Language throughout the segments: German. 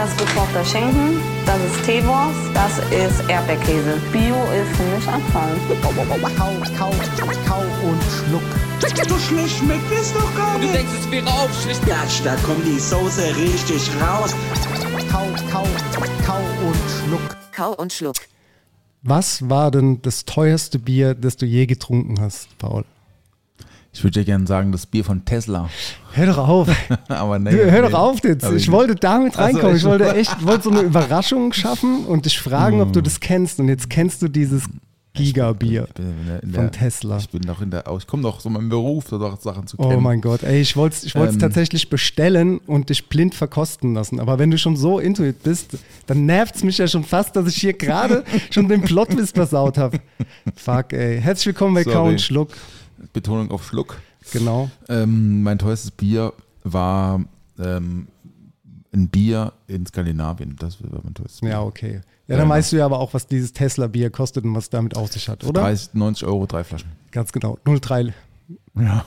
Das ist gekochter Schinken, das ist Teewurst, das ist Erdbeerkäse. Bio ist für mich Abfall. Kau, kau, kau und schluck. So schlecht schmeckt es doch gar Du nicht. denkst, es wäre aufschlicht. Gatsch, da kommt die Soße richtig raus. Kau, kau, kau und schluck. Kau und Schluck. Was war denn das teuerste Bier, das du je getrunken hast, Paul? Ich würde ja gerne sagen, das Bier von Tesla. Hör doch auf. Aber nee. Hör doch auf jetzt. Aber Ich wollte damit Ach so, reinkommen. Ich ich- wollte echt, ich wollte so eine Überraschung schaffen und dich fragen, ob du das kennst. Und jetzt kennst du dieses Giga-Bier Ich von Tesla. Ich bin doch in der, ich komme doch so meinem Beruf, so doch Sachen zu Oh kennen. mein Gott, ey, ich wollte es ich wollt's Ähm. tatsächlich bestellen und dich blind verkosten lassen. Aber wenn du schon so intuit bist, dann nervt es mich ja schon fast, dass ich hier gerade schon den Plotwist versaut habe. Fuck, ey. Herzlich willkommen bei Sorry. Kau und Schluck. Betonung auf Schluck. Genau. Ähm, mein teuerstes Bier war ähm, ein Bier in Skandinavien. Das war mein teuerstes Bier. Ja, okay. Ja, dann Ja. weißt du ja aber auch, was dieses Tesla-Bier kostet und was damit auf sich hat, oder? 30, 90 Euro, drei Flaschen. Ganz genau. 03. Ja.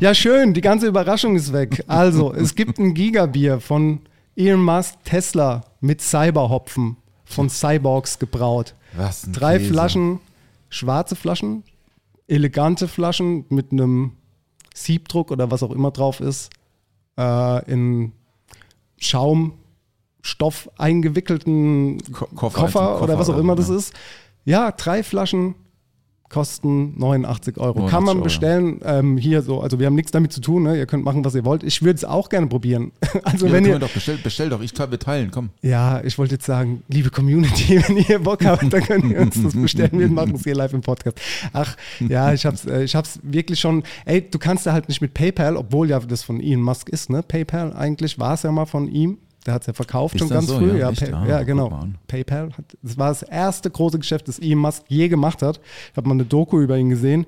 Ja, schön, die ganze Überraschung ist weg. Also, es gibt ein Gigabier von Elon Musk Tesla mit Cyberhopfen von Cyborgs gebraut. Was Drei Käse. Flaschen, schwarze Flaschen, elegante Flaschen mit einem Siebdruck oder was auch immer drauf ist, äh, in Schaumstoff eingewickelten Ko- Koffer, Koffer, oder was auch oder immer so, das ist. Ja, drei Flaschen kosten 89 Euro. 89 Kann man Euro. bestellen. Ähm, hier so, also wir haben nichts damit zu tun. Ne? Ihr könnt machen, was ihr wollt. Ich würde es auch gerne probieren. Also Ja, wenn ihr, doch bestell, bestell doch. Ich teile, wir teilen, komm. ja, ich wollte jetzt sagen, liebe Community, wenn ihr Bock habt, dann könnt ihr uns das bestellen. Wir machen es hier live im Podcast. Ach, ja, ich hab's, äh, ich hab's wirklich schon. Ey, du kannst ja halt nicht mit PayPal, obwohl ja das von Elon Musk ist, ne? PayPal eigentlich war es ja mal von ihm. Der hat es ja verkauft Ist schon ganz so? früh. Ja, Ja? Pay- Ah, ja genau. PayPal, hat, das war das erste große Geschäft, das Elon Musk je gemacht hat. Ich habe mal eine Doku über ihn gesehen.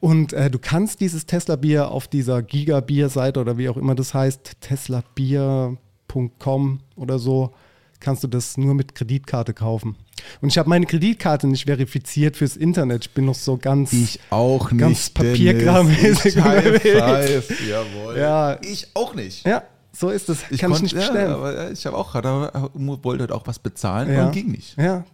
Und äh, du kannst dieses Tesla-Bier auf dieser Giga-Bier-Seite oder wie auch immer das heißt, teslabier.com oder so, kannst du das nur mit Kreditkarte kaufen. Und ich habe meine Kreditkarte nicht verifiziert fürs Internet. Ich bin noch so ganz. Ich auch nicht. Ganz papierkrammäßig. Jawohl. Ja. Ich auch nicht. ja, so ist es. Kann ich konnt- nicht bestellen. Ja, aber ich habe auch gerade, wollte halt auch was bezahlen Ja. und ging nicht. Ja,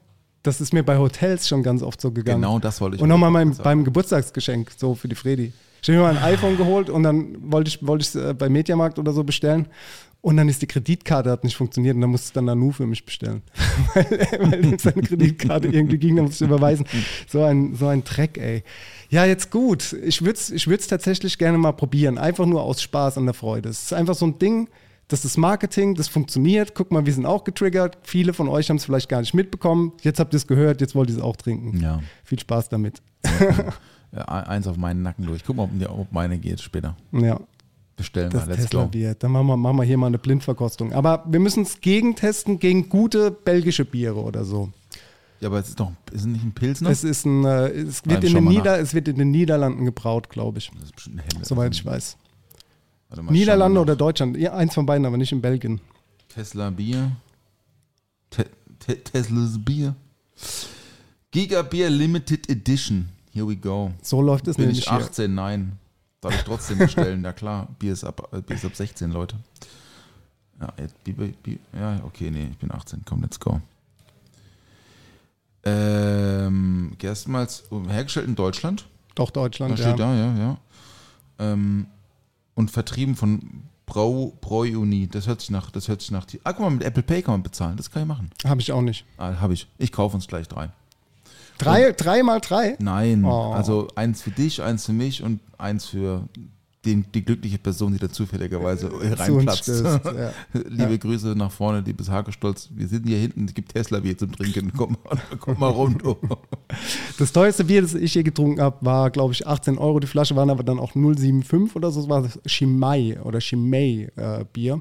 das ist mir bei Hotels schon ganz oft so gegangen. Genau das wollte ich Und nochmal auch beim, Geburtstagsgeschenk, so für die Fredi. Ich habe mir mal ein iPhone geholt und dann wollte ich es wollte ich's, äh, bei Mediamarkt oder so bestellen. Und dann ist die Kreditkarte hat nicht funktioniert und dann musste ich dann Nanu für mich bestellen. weil, weil seine Kreditkarte irgendwie ging, dann musste ich überweisen. So ein, so ein Dreck, ey. Ja, jetzt gut. Ich würde es ich würd's tatsächlich gerne mal probieren. Einfach nur aus Spaß an der Freude. Es ist einfach so ein Ding, das ist Marketing, das funktioniert. Guck mal, wir sind auch getriggert. Viele von euch haben es vielleicht gar nicht mitbekommen. Jetzt habt ihr es gehört, jetzt wollt ihr es auch trinken. Ja. Viel Spaß damit. Ja, eins auf meinen Nacken durch. Guck mal, ob, ob meine geht später. Ja, Bestellen das wir. Let's Tesla go. Bier. Dann machen wir, machen wir hier mal eine Blindverkostung. Aber wir müssen es gegentesten gegen gute belgische Biere oder so. Ja, aber es ist doch, ist nicht ein Pilsner? Es ist ein, äh, es wird, Nein, in den Nieder, es wird in den Niederlanden gebraut, glaube ich. das ist bestimmt eine helle. Soweit ich weiß. Mal, Niederlande oder. Deutschland. Ja, eins von beiden, aber nicht in Belgien. Tesla Bier. Te Te Teslas Bier. Giga Beer Limited Edition. Here we go. So läuft es Bin nämlich ich hier. 18? Nein. Darf ich trotzdem bestellen? Na klar, Bier ist ab, äh, Bier ist ab 16, Leute. Ja, ja, okay, nee, ich bin 18. Komm, let's go. Ähm, erstmals hergestellt in Deutschland. Doch, Deutschland, Da ja. steht da, ja, ja. Ähm, und vertrieben von Brau, Bräu-Uni. Das hört sich nach, das hört sich nach. die- Ah, guck mal, mit Apple Pay kann man bezahlen. Das kann ich machen. Habe ich auch nicht. Ah, habe ich. Ich kaufe uns gleich drei. Drei, drei mal drei? Nein, Oh. also eins für dich, eins für mich und eins für den, die glückliche Person, die da zufälligerweise reinplatzt. stößt, ja. Liebe Grüße nach vorne, liebes Hagestolz. Wir sind hier hinten, es gibt Tesla-Bier zum Trinken. Komm mal, komm mal rum, du. Das teuerste Bier, das ich je getrunken habe, war, glaube ich, 18 Euro. Die Flasche waren aber dann auch 0,75 oder so. Das war Chimay oder Chimay äh, Bier,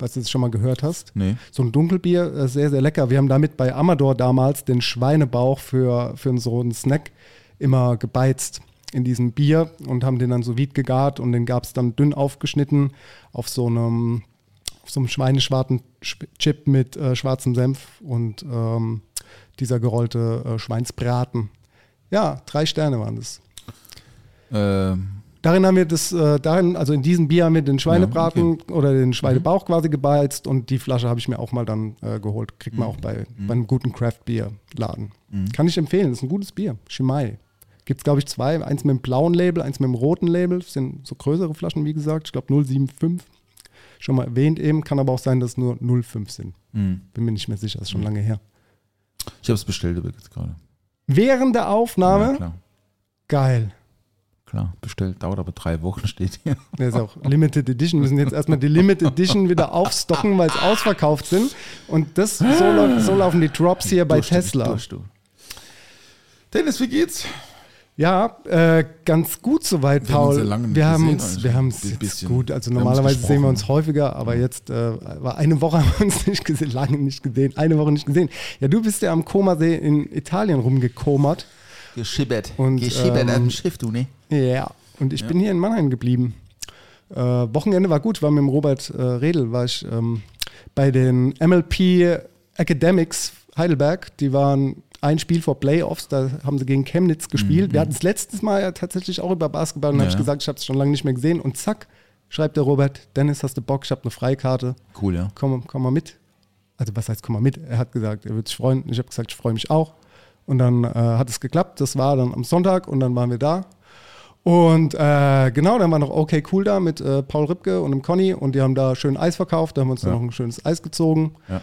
falls du das schon mal gehört hast. Nee. So ein Dunkelbier, äh, sehr, sehr lecker. Wir haben damit bei Amador damals den Schweinebauch für, für so einen Snack immer gebeizt. in diesem Bier und haben den dann so vide gegart und den gab es dann dünn aufgeschnitten auf so einem, auf so einem schweineschwarzen Sch- Chip mit äh, schwarzem Senf und ähm, dieser gerollte äh, Schweinsbraten. Ja, drei Sterne waren das. Ähm, Darin haben wir das, äh, darin, also in diesem Bier haben wir den Schweinebraten oder den Schweinebauch quasi gebeizt und die Flasche habe ich mir auch mal dann äh, geholt. Kriegt man auch bei, bei einem guten Craft-Bier-Laden. Kann ich empfehlen, ist ein gutes Bier. Shimai. Gibt es, glaube ich, zwei. Eins mit dem blauen Label, eins mit dem roten Label. Das sind so größere Flaschen, wie gesagt. Ich glaube 075. Schon mal erwähnt eben. Kann aber auch sein, dass es nur 05 sind. hm. Bin mir nicht mehr sicher, ist schon lange her. Ich habe es bestellt übrigens gerade. Während der Ja, Aufnahme, klar. geil. Klar, bestellt, dauert aber drei Wochen, steht hier. Der ist auch Limited Edition. Wir müssen jetzt erstmal die Limited Edition wieder aufstocken, weil es ausverkauft sind. Und das, so, so laufen die Drops hier bei Durch, du, Tesla. durch, du. Dennis, wie geht's? Ja, äh, ganz gut soweit, uns Paul. wir haben uns, eigentlich. wir haben es Ein jetzt bisschen. gut. Also uns normalerweise sehen wir uns häufiger, aber jetzt äh, war eine Woche haben wir uns nicht gesehen, lange nicht gesehen, eine Woche nicht gesehen. Ja, du bist ja am Komasee in Italien rumgekomert. Geschibbert. Und, Geschibbert ähm, dem Schiff, du, ne? Ja, und ich bin hier in Mannheim geblieben. Äh, Wochenende war gut, war mit dem Robert äh, Redl, war ich ähm, bei den MLP Academics Heidelberg. Die waren ein Spiel vor Playoffs, da haben sie gegen Chemnitz gespielt. Wir hatten es letztes Mal ja tatsächlich auch über Basketball und Ja. habe ich gesagt, ich habe es schon lange nicht mehr gesehen. Und zack, schreibt der Robert, Dennis, hast du Bock, ich habe eine Freikarte, Cool, ja. komm, komm mal mit. Also was heißt, komm mal mit? Er hat gesagt, er würde sich freuen. Ich habe gesagt, ich freue mich auch. Und dann äh, hat es geklappt. Das war dann am Sonntag und dann waren wir da. Und äh, genau, dann war noch okay cool da mit äh, Paul Ripke und dem Conny und die haben da schön Eis verkauft. Da haben wir uns Ja. noch ein schönes Eis gezogen Ja.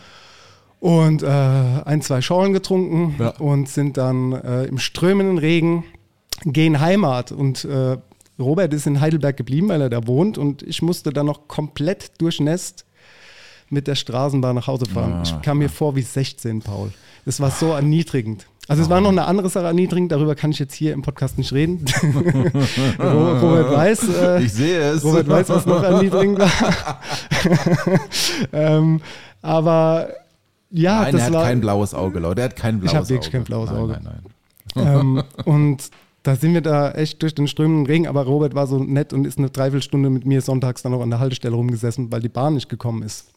und äh, ein, zwei Schorlen getrunken Ja. und sind dann äh, im strömenden Regen gehen Heimat. Und äh, Robert ist in Heidelberg geblieben, weil er da wohnt und ich musste dann noch komplett durchnässt mit der Straßenbahn nach Hause fahren. Ah. ich kam mir vor wie 16, Paul. Das war so erniedrigend. Also es war noch eine andere Sache erniedrigend, darüber kann ich jetzt hier im Podcast nicht reden. Ro- Robert weiß, äh, Ich sehe es. Robert weiß, was noch erniedrigend war. ähm, aber ja, Nein, das er hat war. kein blaues Auge, Leute. Er hat kein blaues Auge. wirklich kein blaues nein, Auge. Nein, nein, ähm, und da sind wir da echt durch den strömenden Regen, aber Robert war so nett und ist eine Dreiviertelstunde mit mir sonntags dann noch an der Haltestelle rumgesessen, weil die Bahn nicht gekommen ist.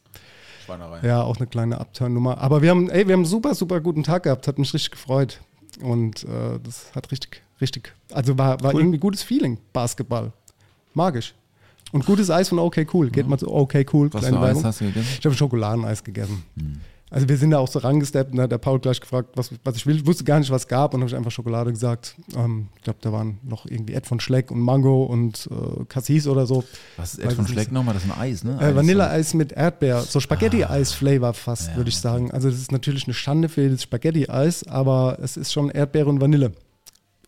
Schweinerei. Ja, auch eine kleine Abturnnummer. Aber wir haben, ey, wir haben einen super, super guten Tag gehabt, hat mich richtig gefreut. Und äh, das hat richtig, richtig, also war, war Cool. irgendwie gutes Feeling, Basketball. Magisch. Und gutes Eis von OK Cool. Geht mal zu OK Cool. Was für Eis hast du gegessen? Ich habe Schokoladeneis gegessen. Hm. Also wir sind da auch so rangesteppt und da hat der Paul gleich gefragt, was, was ich will. Ich wusste gar nicht, was es gab und habe ich einfach Schokolade gesagt. Ähm, ich glaube, da waren noch irgendwie Ed von Schleck und Mango und äh, Cassis oder so. Was ist Weiß Ed von Schleck nochmal? Das ist ein Eis, ne? Äh, Eis. Vanilleeis mit Erdbeer, so Spaghetti-Eis-Flavor fast, Ja, würde ich sagen. Also das ist natürlich eine Schande für das Spaghetti-Eis, aber es ist schon Erdbeere und Vanille.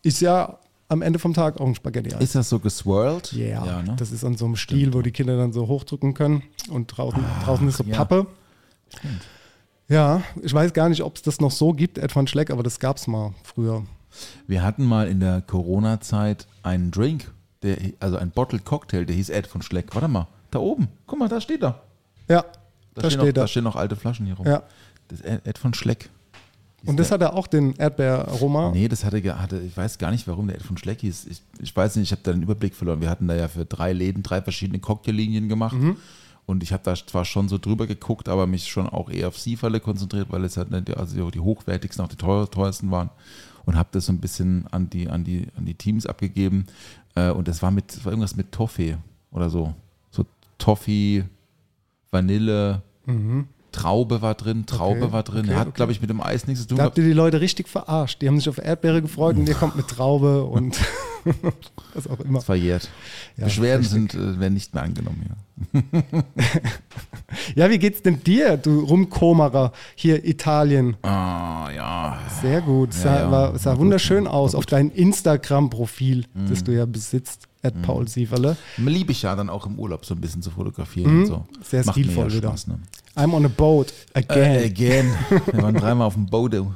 Ist ja am Ende vom Tag auch ein Spaghetti-Eis. Ist das so geswirlt? Ja, ja ne? das ist an so einem Stiel, wo die Kinder dann so hochdrücken können und draußen, draußen ist so ja. Pappe. Ja, ich weiß gar nicht, ob es das noch so gibt, Ed van Schleck, aber das gab es mal früher. Wir hatten mal in der Corona-Zeit einen Drink, der, also ein Bottled Cocktail, der hieß Ed von Schleck. Warte mal, da oben. Guck mal, da steht er. Ja, Da, da steht noch, da er. stehen noch alte Flaschen hier rum. Ja. Das ist Ed Ed von Schleck. Und das hat er auch den Erdbeeraroma. Nee, das hatte, hatte, ich weiß gar nicht, warum der Ed von Schleck hieß. Ich, ich weiß nicht, ich habe da den Überblick verloren. Wir hatten da ja für drei Läden drei verschiedene Cocktaillinien gemacht. Mhm. Und ich habe da zwar schon so drüber geguckt, aber mich schon auch eher auf Sieferle konzentriert, weil es halt also die hochwertigsten, auch die teuer, teuersten waren. Und habe das so ein bisschen an die, an die, an die Teams abgegeben. Äh, Und das war mit, das war irgendwas mit Toffee oder so. So Toffee, Vanille, Traube war drin, Traube Mhm. Okay, war drin. okay, Hat, okay. glaube ich, mit dem Eis nichts zu tun Da habt ihr die Leute richtig verarscht. Die haben sich auf Erdbeere gefreut und ihr kommt mit Traube und was auch immer. verjährt. Ja, Beschwerden richtig. sind, äh, werden nicht mehr angenommen hier. Ja, wie geht's denn dir, du Rumkomerer hier Italien? Ah, ja. Sehr gut. Sah, ja. war, sah gut, wunderschön aus gut. Mhm. auf dein Instagram-Profil, das du ja besitzt, at Paul Sieverle. Liebe ich ja dann auch im Urlaub so ein bisschen zu fotografieren und so. Mhm. Sehr Macht stilvoll ja wieder. Spaß, ne? I'm on a boat again. Äh, again. Wir waren dreimal auf dem Bodo.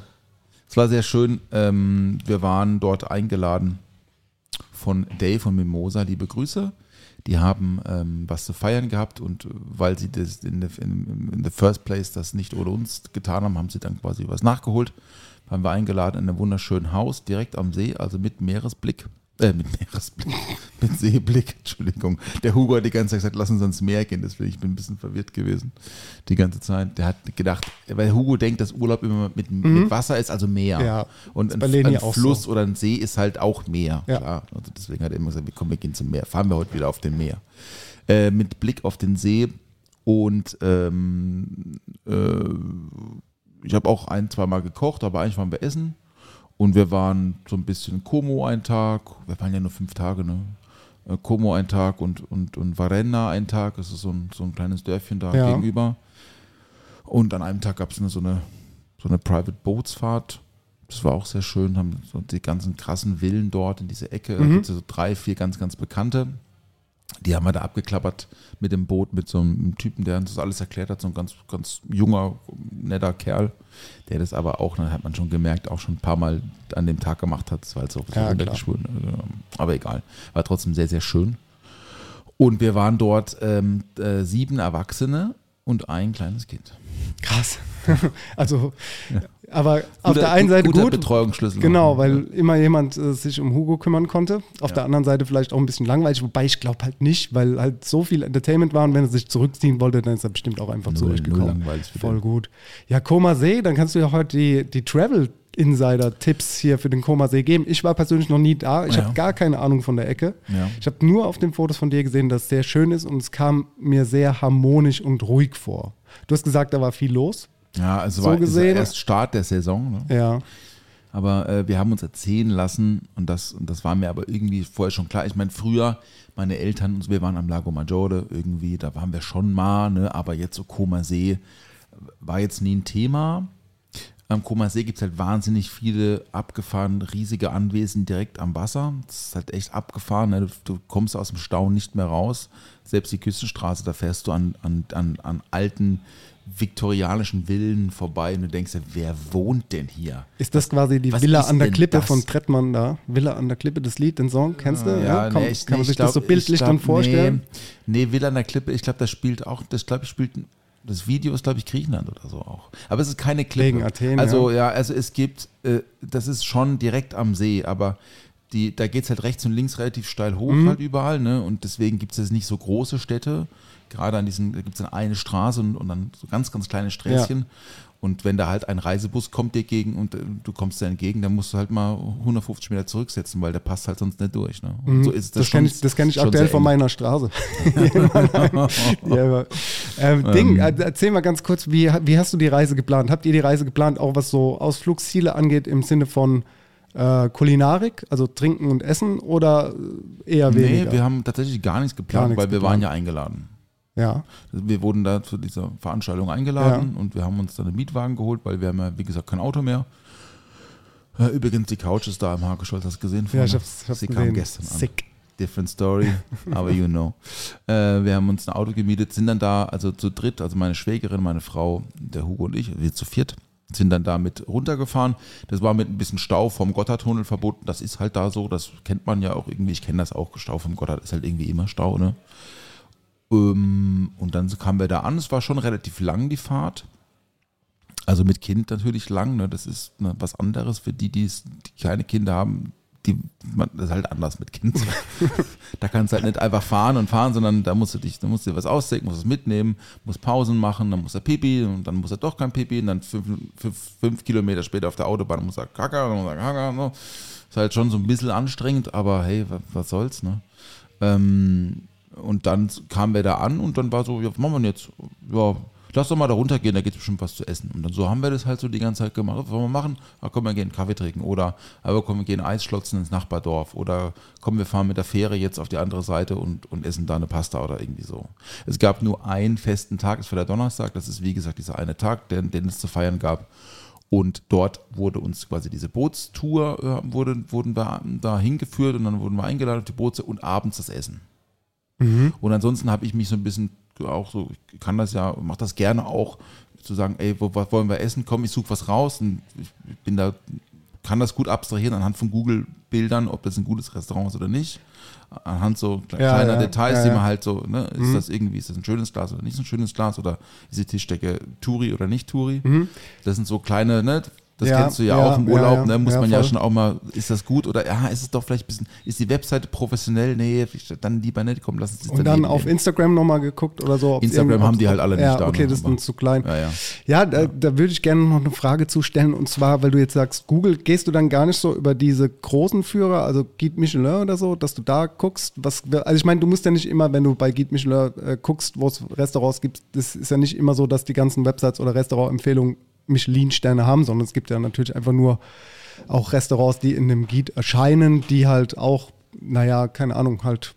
Es war sehr schön. Ähm, wir waren dort eingeladen von Dave und Mimosa. Liebe Grüße. Die haben ähm, was zu feiern gehabt und weil sie das in the, in, in the first place das nicht ohne uns getan haben, haben sie dann quasi was nachgeholt. Waren wir eingeladen in einem wunderschönen Haus direkt am See, also mit Meeresblick. Äh, mit Meeresblick. mit Seeblick, Entschuldigung. Der Hugo hat die ganze Zeit gesagt, lass uns ans Meer gehen. Deswegen ich bin ein bisschen verwirrt gewesen. Die ganze Zeit. Der hat gedacht, weil Hugo denkt, dass Urlaub immer mit, mit Wasser ist, also Meer. Mhm. Ja, Und ein, ein Fluss so. oder ein See ist halt auch Meer. Ja. Klar. Also deswegen hat er immer gesagt, komm, wir gehen zum Meer. Fahren wir heute wieder auf dem Meer. Äh, mit Blick auf den See und ähm, äh, ich habe auch ein, zwei Mal gekocht, aber eigentlich waren wir essen. Und wir waren so ein bisschen Como einen Tag. Wir waren ja nur fünf Tage, ne? Äh, Como einen Tag und, und, und Varenna einen Tag. Das ist so ein, so ein kleines Dörfchen da Ja. gegenüber. Und an einem Tag gab es so eine, so eine Private Bootsfahrt. Das war auch sehr schön. Haben so die ganzen krassen Villen dort in dieser Ecke. Da gibt es so drei, vier ganz, ganz bekannte. Die haben wir da abgeklappert mit dem Boot, mit so einem Typen, der uns das alles erklärt hat, so ein ganz, ganz junger, netter Kerl, der das aber auch, dann hat man schon gemerkt, auch schon ein paar Mal an dem Tag gemacht hat. Das war halt so Ja, runtergeschwunden. Aber egal. War trotzdem sehr, sehr schön. Und wir waren dort ähm, äh, sieben Erwachsene und ein kleines Kind. Krass. also, aber auf Guter- der einen Seite guter gut. Betreuungsschlüssel. Genau, weil immer jemand äh, sich um Hugo kümmern konnte. Auf Ja. der anderen Seite vielleicht auch ein bisschen langweilig, wobei ich glaube halt nicht, weil halt so viel Entertainment war und wenn er sich zurückziehen wollte, dann ist er bestimmt auch einfach Null- null langweilig für Voll den. gut. Ja, Koma See, dann kannst du ja heute die, die Travel Insider-Tipps hier für den Koma See geben. Ich war persönlich noch nie da. Ich Ja. habe gar keine Ahnung von der Ecke. Ja. Ich habe nur auf den Fotos von dir gesehen, dass es sehr schön ist und es kam mir sehr harmonisch und ruhig vor. Du hast gesagt, da war viel los. Ja, also So war gesehen- erst Start der Saison. Ne? Ja. Aber äh, wir haben uns erzählen lassen und das, und das war mir aber irgendwie vorher schon klar. Ich meine, früher, meine Eltern, und so, wir waren am Lago Maggiore irgendwie, da waren wir schon mal, ne? aber jetzt so Koma See war jetzt nie ein Thema. Am Koma See gibt es halt wahnsinnig viele abgefahren, riesige Anwesen direkt am Wasser. Das ist halt echt abgefahren. Ne? Du, du kommst aus dem Stau nicht mehr raus. Selbst die Küstenstraße, da fährst du an, an, an, an alten viktorianischen Villen vorbei und du denkst dir, wer wohnt denn hier? Ist das quasi die was Villa an der Klippe das? von Trettmann da? Villa an der Klippe, das Lied, den Song, kennst du? Ja, Komm, nee, ich, kann man sich ich glaub, das so bildlich ich glaub, dann vorstellen? Nee, nee, Villa an der Klippe, ich glaube, das spielt auch, das glaube ich spielt, das Video ist glaube ich Griechenland oder so auch. Aber es ist keine Klippe. Wegen Athen, Also ja, also es gibt, äh, das ist schon direkt am See, aber die, da geht es halt rechts und links relativ steil hoch Mhm. halt überall, ne? Und deswegen gibt es jetzt nicht so große Städte. Gerade an diesen, da gibt es dann eine Straße und, und dann so ganz, ganz kleine Sträßchen. Und wenn da halt ein Reisebus kommt dir gegen und äh, du kommst dir entgegen, dann musst du halt mal 150 Meter zurücksetzen, weil der passt halt sonst nicht durch. Ne? Und so ist Mhm. Das, schon- kenne ich, das kenn ich aktuell von meiner Straße. ja, aber, ähm, Ding, äh, erzähl mal ganz kurz, wie, wie hast du die Reise geplant? Habt ihr die Reise geplant, auch was so Ausflugsziele angeht, im Sinne von äh, Kulinarik, also Trinken und Essen oder eher weniger? Nee, wir haben tatsächlich gar nichts geplant, Gar nichts weil wir geplant. waren ja eingeladen. ja, Wir wurden da zu dieser Veranstaltung eingeladen und wir haben uns dann einen Mietwagen geholt, weil wir haben ja, wie gesagt, kein Auto mehr. Äh, Übrigens, die Couch ist da im Hakescholz, hast du gesehen? ja ich hab's, ich hab's Sie gesehen. kam gestern an. Sick. Different Story, aber you know. Äh, wir haben uns ein Auto gemietet, sind dann da, also zu dritt, also meine Schwägerin, meine Frau, der Hugo und ich, wir zu viert, sind dann da mit runtergefahren. Das war mit ein bisschen Stau vom Gotthardtunnel verboten. Das ist halt da so, das kennt man ja auch irgendwie. Ich kenne das auch, Stau vom Gotthard ist halt irgendwie immer Stau, ne? Ähm, und dann kamen wir da an. Es war schon relativ lang, die Fahrt. Also mit Kind natürlich lang, ne? Das ist ne, was anderes für die, die, es- die keine Kinder haben. Die, man, das ist halt anders mit Kind. da kannst du halt nicht einfach fahren und fahren, sondern da musst du dich, da musst du dir was ausdenken, musst es mitnehmen, musst Pausen machen, dann muss er Pipi und dann muss er doch kein Pipi und dann fünf, fünf, fünf Kilometer später auf der Autobahn muss er Kaka, dann muss er Kaka. Ne? Ist halt schon so ein bisschen anstrengend, aber hey, was, was soll's, ne? Ähm, und dann kamen wir da an und dann war so, ja, was machen wir denn jetzt? Ja, lass doch mal da runtergehen, da gibt es bestimmt was zu essen. Und dann so haben wir das halt so die ganze Zeit gemacht. Was wollen wir machen? Ah, komm, wir gehen Kaffee trinken. Oder aber komm, wir gehen Eis schlotzen ins Nachbardorf. Oder komm, wir fahren mit der Fähre jetzt auf die andere Seite und, und essen da eine Pasta oder irgendwie so. Es gab nur einen festen Tag, das war der Donnerstag. Das ist wie gesagt dieser eine Tag, den, den es zu feiern gab. Und dort wurde uns quasi diese Bootstour, äh, wurde, wurden wir da hingeführt und dann wurden wir eingeladen auf die Boote und abends das Essen. Und ansonsten habe ich mich so ein bisschen auch so, ich kann das ja, mache das gerne auch, zu sagen, ey, wo, was wollen wir essen? Komm, ich suche was raus und ich bin da, kann das gut abstrahieren anhand von Google-Bildern, ob das ein gutes Restaurant ist oder nicht. Anhand so kle- Ja, kleiner ja, Details, ja, die man halt so, ne, ist das irgendwie, ist das ein schönes Glas oder nicht so ein schönes Glas oder ist die Tischdecke Turi oder nicht Turi? Mhm. Das sind so kleine, ne, Das Ja, kennst du ja, ja, auch im Urlaub, ja. ne? muss man ja schon auch mal, ist das gut oder ja, ist es doch vielleicht ein bisschen, ist die Webseite professionell? Nee, dann lieber nicht, komm, lass das Und dann auf nehmen. Instagram nochmal geguckt oder so. Instagram haben die halt alle nicht ja, da, Okay, ne, das ist dann zu klein. Ja, da, da würde ich gerne noch eine Frage zustellen. Und zwar, weil du jetzt sagst, Google, gehst du dann gar nicht so über diese großen Führer, also Guide Michelin oder so, dass du da guckst, was, also ich meine, du musst ja nicht immer, wenn du bei Guide Michelin äh, guckst, wo es Restaurants gibt, das ist ja nicht immer so, dass die ganzen Websites oder Restaurantempfehlungen Michelin-Sterne haben, sondern es gibt ja natürlich einfach nur auch Restaurants, die in dem Guide erscheinen, die halt auch, naja, keine Ahnung, halt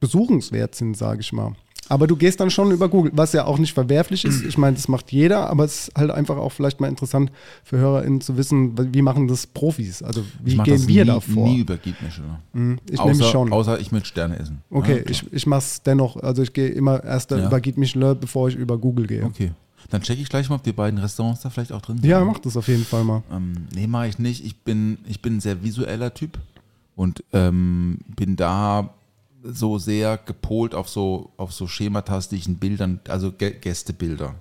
besuchenswert sind, sage ich mal. Aber du gehst dann schon über Google, was ja auch nicht verwerflich ist. Ich meine, das macht jeder, aber es ist halt einfach auch vielleicht mal interessant für HörerInnen zu wissen, wie machen das Profis? Also wie gehen das wir nie, da vor? Nie über Guide Michelin. ich außer, nehme schon. Außer ich mit Sterne essen. okay, Ja, ich, ich mache es dennoch. Also ich gehe immer erst Ja. über Guide Michelin, bevor ich über Google gehe. Okay. Dann checke ich gleich mal, ob die beiden Restaurants da vielleicht auch drin sind. Ja, mach das auf jeden Fall mal. Ähm, nee, mache ich nicht. Ich bin, ich bin ein sehr visueller Typ und ähm, bin da so sehr gepolt auf so, auf so schematastischen Bildern, also Gä- Gästebilder.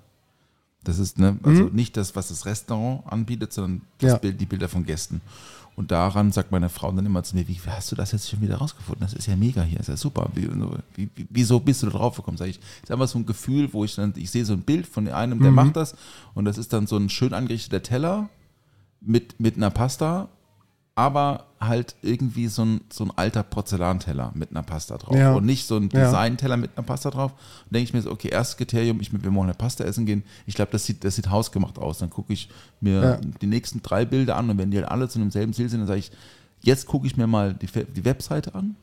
Das ist ne, also nicht das, was das Restaurant anbietet, sondern das Ja. Bild, die Bilder von Gästen. Und daran sagt meine Frau dann immer zu mir, wie hast du das jetzt schon wieder rausgefunden? Das ist ja mega hier, ist ja super. Wie, wie, wie, wieso bist du da drauf gekommen? Sag ich, ist einfach so ein Gefühl, wo ich dann, ich sehe so ein Bild von einem, der macht das und das ist dann so ein schön angerichteter Teller mit, mit einer Pasta, aber halt irgendwie so ein, so ein alter Porzellanteller mit einer Pasta drauf. Ja. Und nicht so ein. Designteller mit einer Pasta drauf. Und denke ich mir so, okay, erstes Kriterium, ich, wir wollen eine Pasta essen gehen. Ich glaube, das sieht, das sieht hausgemacht aus. Dann gucke ich mir Ja. die nächsten drei Bilder an und wenn die halt alle zu demselben Ziel sind, dann sage ich, jetzt gucke ich mir mal die, die Webseite an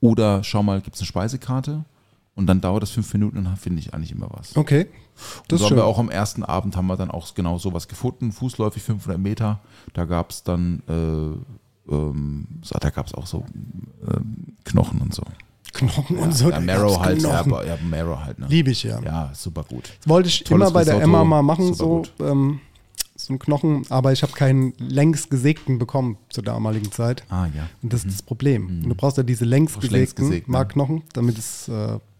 oder schau mal, gibt es eine Speisekarte? Und dann dauert das fünf Minuten und dann finde ich eigentlich immer was. Okay, Und das so ist haben wir auch am ersten Abend haben wir dann auch genau sowas gefunden, fußläufig 500 Meter. Da gab es dann, äh, ähm, so, da gab es auch so ähm, Knochen und so. Knochen und so. ja, da Marrow halt, ja, ja, Marrow halt. Ne? Liebe ich ja. Ja, super gut. Das wollte ich Tolles immer bei der Risotto, Emma mal machen, so, ähm, so ein Knochen, aber ich habe keinen längs gesägten bekommen zur damaligen Zeit. Ah ja. Und das ist das Problem. Und du brauchst ja diese längs gesägten gesägt, ne? Markknochen, damit es äh,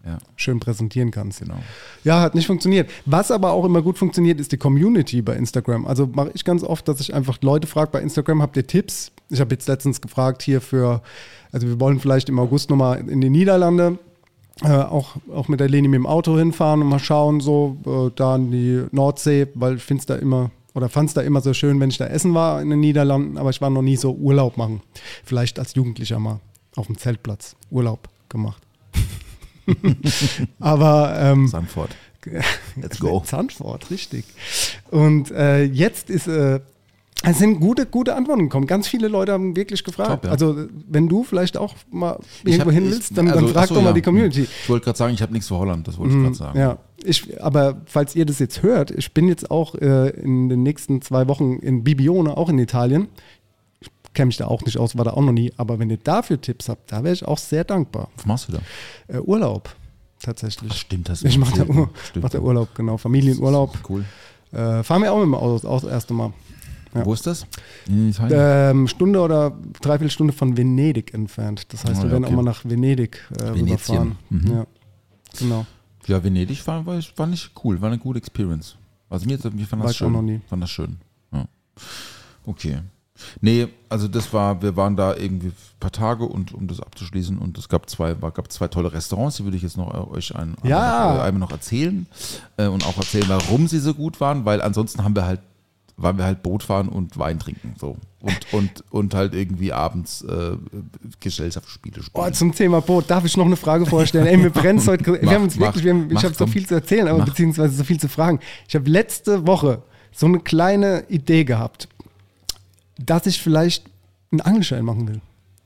Ja, schön präsentieren kannst. genau. Ja, hat nicht funktioniert. Was aber auch immer gut funktioniert, ist die Community bei Instagram. Also mache ich ganz oft, dass ich einfach Leute frage bei Instagram, habt ihr Tipps? Ich habe jetzt letztens gefragt hier für, also wir wollen vielleicht im August nochmal in die Niederlande, äh, auch, auch mit der Leni mit dem Auto hinfahren und mal schauen, so äh, da in die Nordsee, weil ich finde es da immer, oder fand es da immer so schön, wenn ich da essen war in den Niederlanden, aber ich war noch nie so Urlaub machen. Vielleicht als Jugendlicher mal auf dem Zeltplatz Urlaub gemacht. aber ähm, Sanford. Let's go. Zandvoort, richtig. Und äh, jetzt ist, äh, es sind gute, gute Antworten gekommen. Ganz viele Leute haben wirklich gefragt. Top, ja. Also, wenn du vielleicht auch mal irgendwo hab- hin willst, dann, also, dann frag achso, doch mal ja. die Community. Ich wollte gerade sagen, ich habe nichts für Holland, das wollte ich gerade sagen. Ja, ich, aber falls ihr das jetzt hört, ich bin jetzt auch äh, in den nächsten zwei Wochen in Bibione, auch in Italien. Ich kenne mich da auch nicht aus, war da auch noch nie. Aber wenn ihr dafür Tipps habt, da wäre ich auch sehr dankbar. Was machst du da? Äh, Urlaub, tatsächlich. Ach, stimmt, du ich mache da, mach da. Urlaub, genau. Familienurlaub. Cool. Äh, fahren wir auch mit dem Auto, auch das erste Mal. Ja. Wo ist das? Ähm, Stunde oder dreiviertel Stunde von Venedig entfernt. Das heißt, Ah, wir ja, werden okay. auch mal nach Venedig äh, rüberfahren. Mhm. Ja, genau. Ja, Venedig war, war, war nicht cool, war eine gute Experience. Also mir, mir fand War das ich auch schön. noch nie. Fand das schön. Ja. Okay. Nee, also das war, wir waren da irgendwie ein paar Tage und um das abzuschließen und es gab zwei, war, gab zwei tolle Restaurants, die würde ich jetzt noch äh, euch ein, Ja. einmal, noch, äh, erzählen äh, und auch erzählen, warum sie so gut waren, weil ansonsten haben wir halt, waren wir halt Boot fahren und Wein trinken so und, und, und halt irgendwie abends äh, Gesellschaftsspiele spielen. Oh, zum Thema Boot, darf ich noch eine Frage vorstellen? Ey, mir brennt heute. Wir Mach, haben uns mach, wirklich, wir haben, ich habe so viel zu erzählen, aber beziehungsweise so viel zu fragen. Ich habe letzte Woche so eine kleine Idee gehabt, dass ich vielleicht einen Angelschein machen will.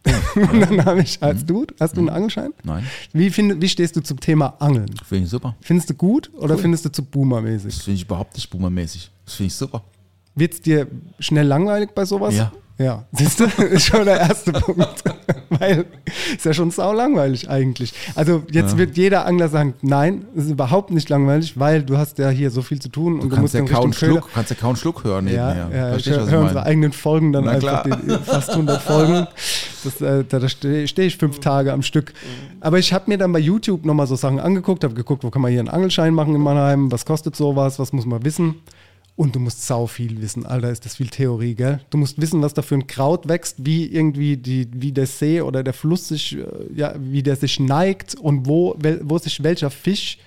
Und dann habe ich, als Mhm. du, hast du einen Angelschein? Nein, Wie, find, wie stehst du zum Thema Angeln? finde ich super. Findest du gut oder findest du zu boomermäßig? Das finde ich überhaupt nicht boomermäßig. Das finde ich super. Wird es dir schnell langweilig bei sowas? Ja. Ja, siehst du, ist schon der erste Punkt. Weil ist ja schon sau langweilig eigentlich. Also jetzt Ja. wird jeder Angler sagen, nein, es ist überhaupt nicht langweilig, weil du hast ja hier so viel zu tun und Du du, kannst musst ja kaum. Schluck, kannst ja kaum Schluck hören Ja, nebenher. ja ich Verstehst du, höre was hör ich unsere meine? eigenen Folgen dann Na einfach, die, fast 100 Folgen. Das, äh, da da stehe steh ich fünf Tage am Stück. Aber ich habe mir dann bei YouTube nochmal so Sachen angeguckt, habe geguckt, wo kann man hier einen Angelschein machen in Mannheim, was kostet sowas, was muss man wissen. Und du musst sau viel wissen. Alter, ist das viel Theorie, gell? Du musst wissen, was da für ein Kraut wächst, wie irgendwie die, wie der See oder der Fluss sich, äh, ja, wie der sich neigt und wo, wo sich welcher Fisch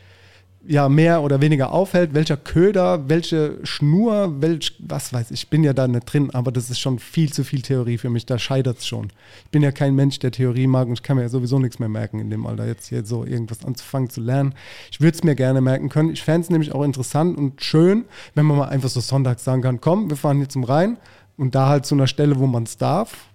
ja mehr oder weniger aufhält, welcher Köder, welche Schnur, welch, was weiß ich, bin ja da nicht drin, aber das ist schon viel zu viel Theorie für mich, da scheitert es schon. Ich bin ja kein Mensch, der Theorie mag und ich kann mir ja sowieso nichts mehr merken in dem Alter, jetzt hier so irgendwas anzufangen zu lernen. Ich würde es mir gerne merken können. Ich fände es nämlich auch interessant und schön, wenn man mal einfach so sonntags sagen kann, komm, wir fahren hier zum Rhein und da halt zu einer Stelle, wo man es darf,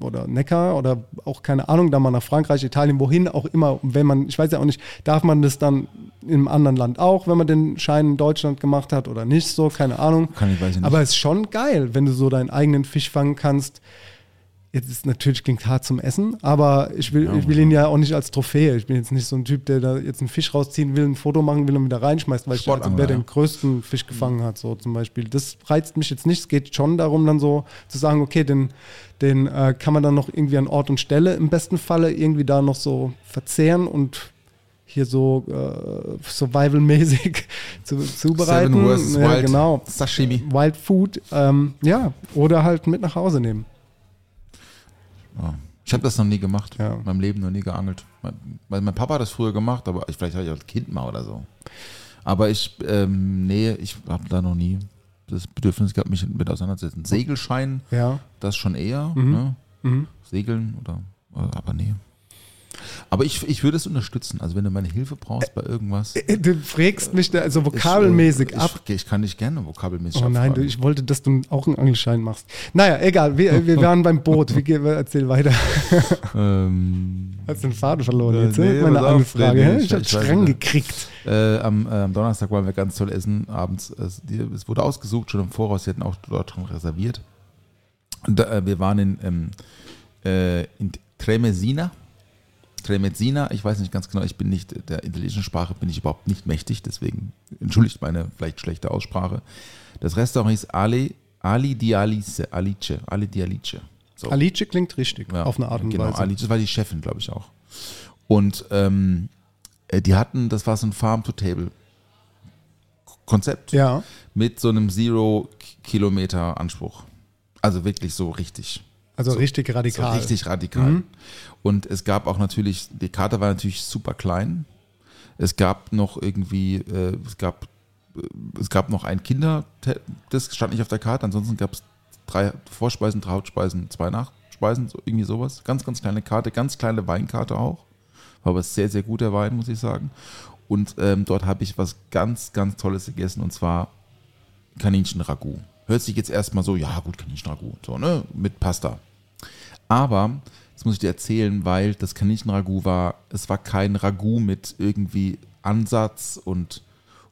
oder Neckar oder auch keine Ahnung, da mal nach Frankreich, Italien, wohin auch immer, wenn man, ich weiß ja auch nicht, darf man das dann in einem anderen Land auch, wenn man den Schein in Deutschland gemacht hat oder nicht so, keine Ahnung. Kann ich, weiß ich nicht. Aber es ist schon geil, wenn du so deinen eigenen Fisch fangen kannst. Jetzt ist natürlich klingt hart zum Essen, aber ich will, ich will ihn ja auch nicht als Trophäe. Ich bin jetzt nicht so ein Typ, der da jetzt einen Fisch rausziehen will, ein Foto machen will und wieder reinschmeißt, weil ich also, wer ja. den größten Fisch gefangen hat, so zum Beispiel. Das reizt mich jetzt nicht. Es geht schon darum, dann so zu sagen, okay, den, den äh, kann man dann noch irgendwie an Ort und Stelle im besten Falle irgendwie da noch so verzehren und hier so äh, survival-mäßig zu, zubereiten. Seven ja, Wild genau. Sashimi. Wild Food, ähm, ja, oder halt mit nach Hause nehmen. Ja. Ich habe das noch nie gemacht. Ja. In meinem Leben noch nie geangelt. Mein, weil mein Papa hat das früher gemacht, aber ich, vielleicht hatte ich als Kind mal oder so. Aber ich, ähm, nee, ich habe da noch nie das Bedürfnis gehabt, mich mit auseinanderzusetzen. Segelschein, Ja. das schon eher. Mhm. Ne? Mhm. Segeln oder, aber nee. Aber ich, ich würde es unterstützen. Also wenn du meine Hilfe brauchst bei irgendwas. Äh, Du fragst mich da so ich, vokabelmäßig äh, ab. Ich, ich kann dich gerne vokabelmäßig Oh nein, du, ich wollte, dass du auch einen Angelschein machst. Naja, egal, wir, wir waren beim Boot. Wie, ge- erzähl weiter. ähm, Hast du den Faden verloren Äh, jetzt? nee, ne? Meine pass auf, Anfrage. nee, nee, ich- ich hab ich weiß streng gekriegt. Äh, am, äh, am Donnerstag waren wir ganz toll essen, abends. Es, es wurde ausgesucht, schon im Voraus, sie hatten auch dort schon reserviert. Und äh, wir waren in, ähm, äh, in Tremesina. Tremesina, ich weiß nicht ganz genau, ich bin nicht, der italienischen Sprache bin ich überhaupt nicht mächtig, deswegen entschuldigt meine vielleicht schlechte Aussprache. Das Restaurant hieß Ali, Ali di Alice, Alice, Ali di Alice. So. Alice klingt richtig, Ja, auf eine Art und genau, Weise. Ali, das war die Chefin, glaube ich auch. Und ähm, äh, die hatten, das war so ein Farm-to-Table-Konzept Ja, mit so einem Zero-Kilometer-Anspruch. Also wirklich so richtig. Also So- richtig So radikal. richtig radikal. Mhm. Und es gab auch natürlich, die Karte war natürlich super klein. Es gab noch irgendwie, äh, es gab, äh, es gab noch ein Kinder, das stand nicht auf der Karte, ansonsten gab es drei Vorspeisen, drei Hauptspeisen, zwei Nachspeisen, so, irgendwie sowas. Ganz, ganz kleine Karte, ganz kleine Weinkarte auch. War aber sehr, sehr guter Wein, muss ich sagen. Und ähm, dort habe ich was ganz, ganz Tolles gegessen und zwar Kaninchen-Ragout. Hört sich jetzt erstmal so, ja gut, Kaninchen-Ragout, so, ne, mit Pasta. Aber, das muss ich dir erzählen, weil das Kaninchen-Ragout war, es war kein Ragout mit irgendwie Ansatz und,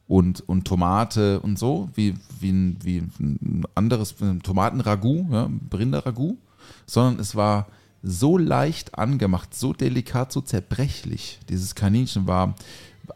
und, und Tomate und so, wie, wie, ein, wie ein anderes Tomaten-Ragout, ja, Rinder-Ragout, sondern es war so leicht angemacht, so delikat, so zerbrechlich. Dieses Kaninchen war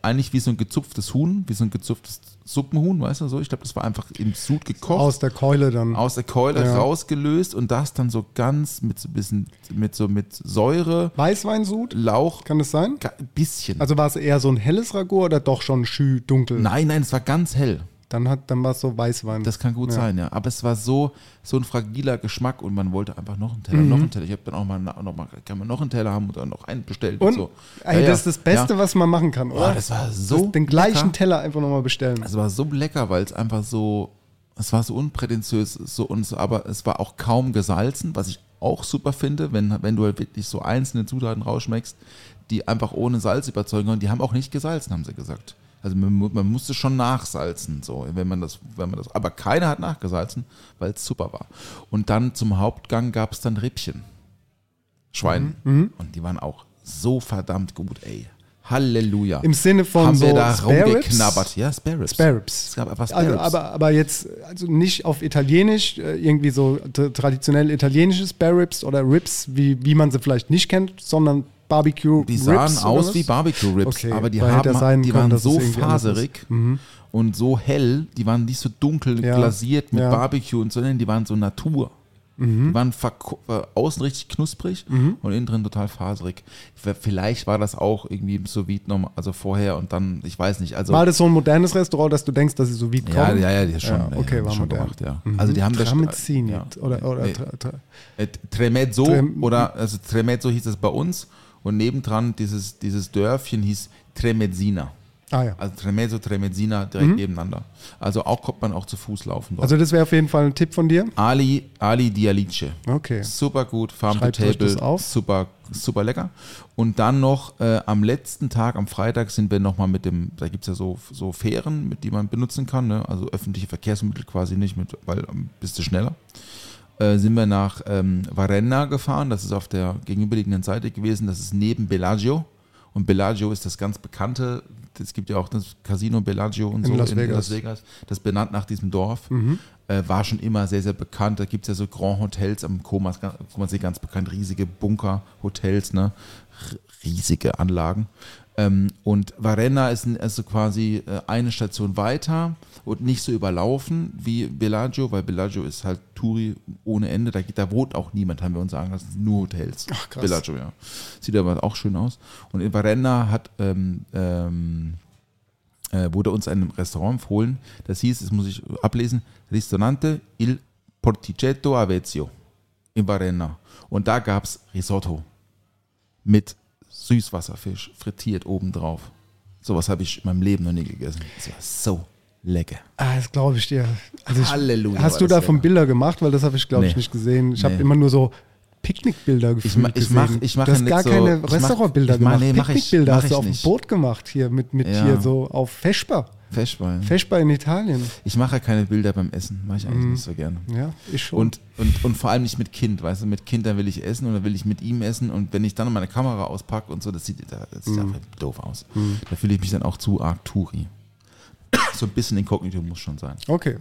eigentlich wie so ein gezupftes Huhn, wie so ein gezupftes Suppenhuhn, weißt du so? Ich glaube, das war einfach im Sud gekocht Aus der Keule dann. aus der Keule Ja. rausgelöst und das dann so ganz mit so ein bisschen mit so mit Säure, Weißweinsud, Lauch, kann das sein? ein bisschen. Also war es eher so ein helles Ragout oder doch schon schü dunkel? nein, nein, es war ganz hell. Dann, hat, dann war es so Weißwein. Das kann gut Ja. sein, ja. Aber es war so so ein fragiler Geschmack und man wollte einfach noch einen Teller, Mhm. noch einen Teller. Ich habe dann auch mal, noch mal kann man noch einen Teller haben oder noch einen bestellt und, Und so. ey, Ja, das ist das Beste, ja. was man machen kann, oder? Boah, das war so den gleichen lecker. Teller einfach nochmal bestellen. Es war so lecker, weil es einfach so, es war so unprätentiös, so und so, aber es war auch kaum gesalzen, was ich auch super finde, wenn, wenn du halt wirklich so einzelne Zutaten rausschmeckst, die einfach ohne Salz überzeugen können. Die haben auch nicht gesalzen, haben sie gesagt. Also man, man musste schon nachsalzen, so, wenn man das, wenn man das, aber keiner hat nachgesalzen, weil es super war. Und dann zum Hauptgang gab es dann Rippchen. Schwein. Mhm. Und die waren auch so verdammt gut, ey. Halleluja. Im Sinne von haben so wir da Spare rumgeknabbert. Ja, Spare Ribs. Spare Ribs. Es gab einfach Spare Also, aber, aber jetzt also nicht auf Italienisch, äh, irgendwie so traditionell italienische Spare Ribs oder Ribs, wie, wie man sie vielleicht nicht kennt, sondern Barbecue Die sahen Ribs oder aus wie Barbecue Ribs, Okay, aber die, haben, die können, waren so faserig Mhm. und so hell, die waren nicht so dunkel Ja, glasiert mit ja. Barbecue und so, sondern die waren so Natur. Die waren außen richtig knusprig und innen drin total faserig. Vielleicht war das auch irgendwie im sous vide noch, also vorher und dann, ich weiß nicht. Also War das so ein modernes Restaurant, dass du denkst, dass sie so wie ja, ja, ja, die ist schon, Ja, ja, okay, haben war schon modern. gemacht, ja. Mhm. Also die haben das Tramezzini ja. oder, oder Nee. Tremezzo Trem- oder also Tremezzo hieß es bei uns und nebendran dieses, dieses Dörfchen hieß Tremezzina. Ah ja. Also Tremezzo, Tremezzina direkt nebeneinander. Also auch kommt man auch zu Fuß laufen dort. Also das wäre auf jeden Fall ein Tipp von dir. Ali, Ali Dialice. Okay. Super gut, Farm Schreibt to Table, super, super lecker. Und dann noch äh, am letzten Tag, am Freitag, sind wir nochmal mit dem, da gibt es ja so, so Fähren, mit die man benutzen kann, ne? also öffentliche Verkehrsmittel quasi nicht, mit, weil ähm, bist du schneller. Äh, sind wir nach ähm, Varenna gefahren, das ist auf der gegenüberliegenden Seite gewesen, das ist neben Bellagio. Und Bellagio ist das ganz bekannte, es gibt ja auch das Casino Bellagio und In so Las in Vegas. Las Vegas, das benannt nach diesem Dorf äh, war schon immer sehr, sehr bekannt. Da gibt es ja so Grand Hotels am Komas, Komasee ganz bekannt, riesige Bunker-Hotels, ne? R- riesige Anlagen. Ähm, und Varenna ist also quasi äh, eine Station weiter und nicht so überlaufen wie Bellagio, weil Bellagio ist halt Touri ohne Ende. Da, geht, da wohnt auch niemand, haben wir uns sagen lassen. Nur Hotels. Ach, krass. Bellagio, ja. Sieht aber auch schön aus. Und in Varenna hat ähm, ähm, äh, wurde uns ein Restaurant empfohlen. Das hieß, das muss ich ablesen, Ristorante Il Porticetto Avezio in Varenna. Und da gab es Risotto mit Süßwasserfisch frittiert obendrauf. Sowas habe ich in meinem Leben noch nie gegessen. Das war so lecker. Ah, das glaube ich dir. Also ich, Halleluja, Hast du davon lecker. Bilder gemacht? Weil das habe ich, glaube ich, Nee. nicht gesehen. Ich habe Nee. immer nur so Picknickbilder gefühlt ich mach- gesehen. ich mache du hast nicht gar so- keine ich mach- Restaurantbilder ich mach- gemacht. nee, mach ich- Picknickbilder mach hast du ich auf dem. Boot gemacht hier mit, mit Ja. hier so auf Feschbar. Feschbar. Feschbar in Italien. Ich mache ja keine Bilder beim Essen. Mache ich eigentlich nicht so gerne. Ja, ich schon. Und, und, und vor allem nicht mit Kind, weißt du, mit Kind, dann will ich essen und dann will ich mit ihm essen und wenn ich dann meine Kamera auspacke und so, das sieht, das sieht einfach doof aus. Da fühle ich mich dann auch zu arg Touri. So ein bisschen inkognito muss schon sein. okay.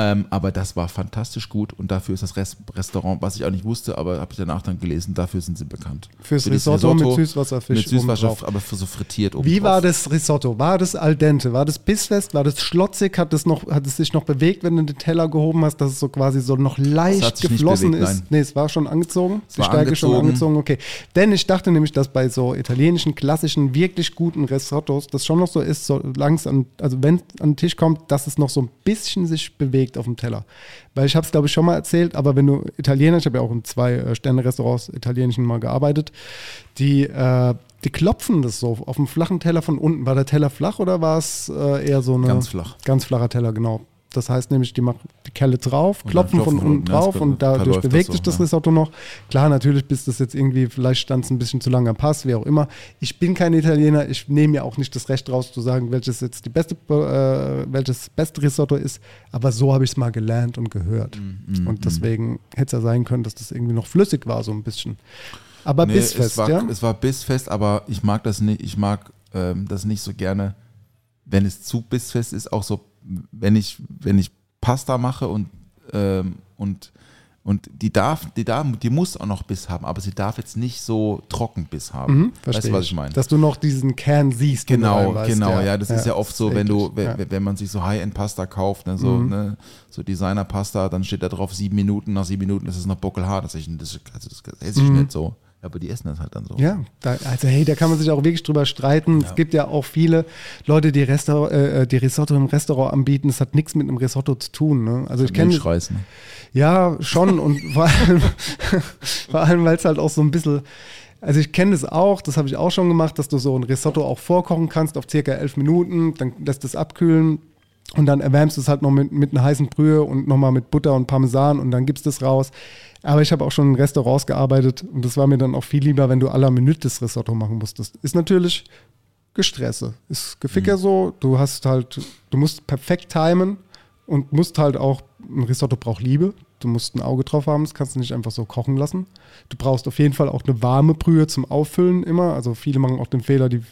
Ähm, aber das war fantastisch gut und dafür ist das Rest Restaurant, was ich auch nicht wusste, aber habe ich danach dann gelesen, dafür sind sie bekannt. Fürs Für dieses Risotto mit Süßwasserfisch Mit Süßwasser, aber für so frittiert oben Wie war das Risotto? War das al dente? War das bissfest? War das schlotzig? Hat es, noch, hat es sich noch bewegt, wenn du den Teller gehoben hast, dass es so quasi so noch Es leicht geflossen bewegt, ist? nein. Nee, es war schon angezogen. Die war Steige schon angezogen. angezogen, okay. Denn ich dachte nämlich, dass bei so italienischen, klassischen, wirklich guten Risottos das schon noch so ist, solange es an, also wenn es an den Tisch kommt, dass es noch so ein bisschen sich bewegt auf dem Teller. Weil ich habe es, glaube ich, schon mal erzählt, aber wenn du Italiener, ich habe ja auch in zwei äh, Sterne-Restaurants italienischen mal gearbeitet, die, äh, die klopfen das so auf dem flachen Teller von unten. War der Teller flach oder war es äh, eher so eine. Ganz flach. Ganz flacher Teller, genau. Das heißt nämlich, die machen die Kelle drauf, klopfen klopfen unten von unten, drauf ja, und dadurch das bewegt so, sich das ja. Risotto noch. Klar, natürlich, bis das jetzt irgendwie, vielleicht stand es ein bisschen zu lange am Pass, wie auch immer. Ich bin kein Italiener, ich nehme ja auch nicht das Recht raus zu sagen, welches jetzt die beste, äh, welches beste Risotto ist, aber so habe ich es mal gelernt und gehört. Mm, und deswegen hätte es ja sein können, dass das irgendwie noch flüssig war, so ein bisschen. Aber Nee, bissfest, es war, ja? Es war bissfest, aber ich mag das nicht, ich mag ähm, das nicht so gerne, wenn es zu bissfest ist, auch so, wenn ich, wenn ich Pasta mache und, ähm, und, und die darf, die darf, die muss auch noch Biss haben, aber sie darf jetzt nicht so trocken Biss haben. Mhm, weißt du, was ich meine? Dass du noch diesen Kern siehst. Genau, genau, ja, das ist ja oft so, wenn du, ja. wenn man sich so High-End-Pasta kauft, ne, so, ne, so Designer-Pasta, dann steht da drauf sieben Minuten, nach sieben Minuten ist es noch bockelhart. Das, ist- das, das, das esse ich nicht so. Ja, aber die essen das halt dann so. Ja, da, also hey, da kann man sich auch wirklich drüber streiten. Es gibt ja auch viele Leute, die, Restaur äh, die Risotto im Restaurant anbieten. Das hat nichts mit einem Risotto zu tun. Ne? Also ich kenne ne? ja schon und vor allem, vor allem weil es halt auch so ein bisschen, also ich kenne das auch, das habe ich auch schon gemacht, dass du so ein Risotto auch vorkochen kannst auf circa elf Minuten, dann lässt es abkühlen und dann erwärmst du es halt noch mit, mit einer heißen Brühe und nochmal mit Butter und Parmesan und dann gibst du es raus. Aber ich habe auch schon in Restaurants gearbeitet und das war mir dann auch viel lieber, wenn du à la Minute das Risotto machen musstest. Ist natürlich Gestresse. Ist Geficker so, du hast halt, du musst perfekt timen und musst halt auch, ein Risotto braucht Liebe. Du musst ein Auge drauf haben, das kannst du nicht einfach so kochen lassen. Du brauchst auf jeden Fall auch eine warme Brühe zum Auffüllen immer. Also viele machen auch den Fehler, die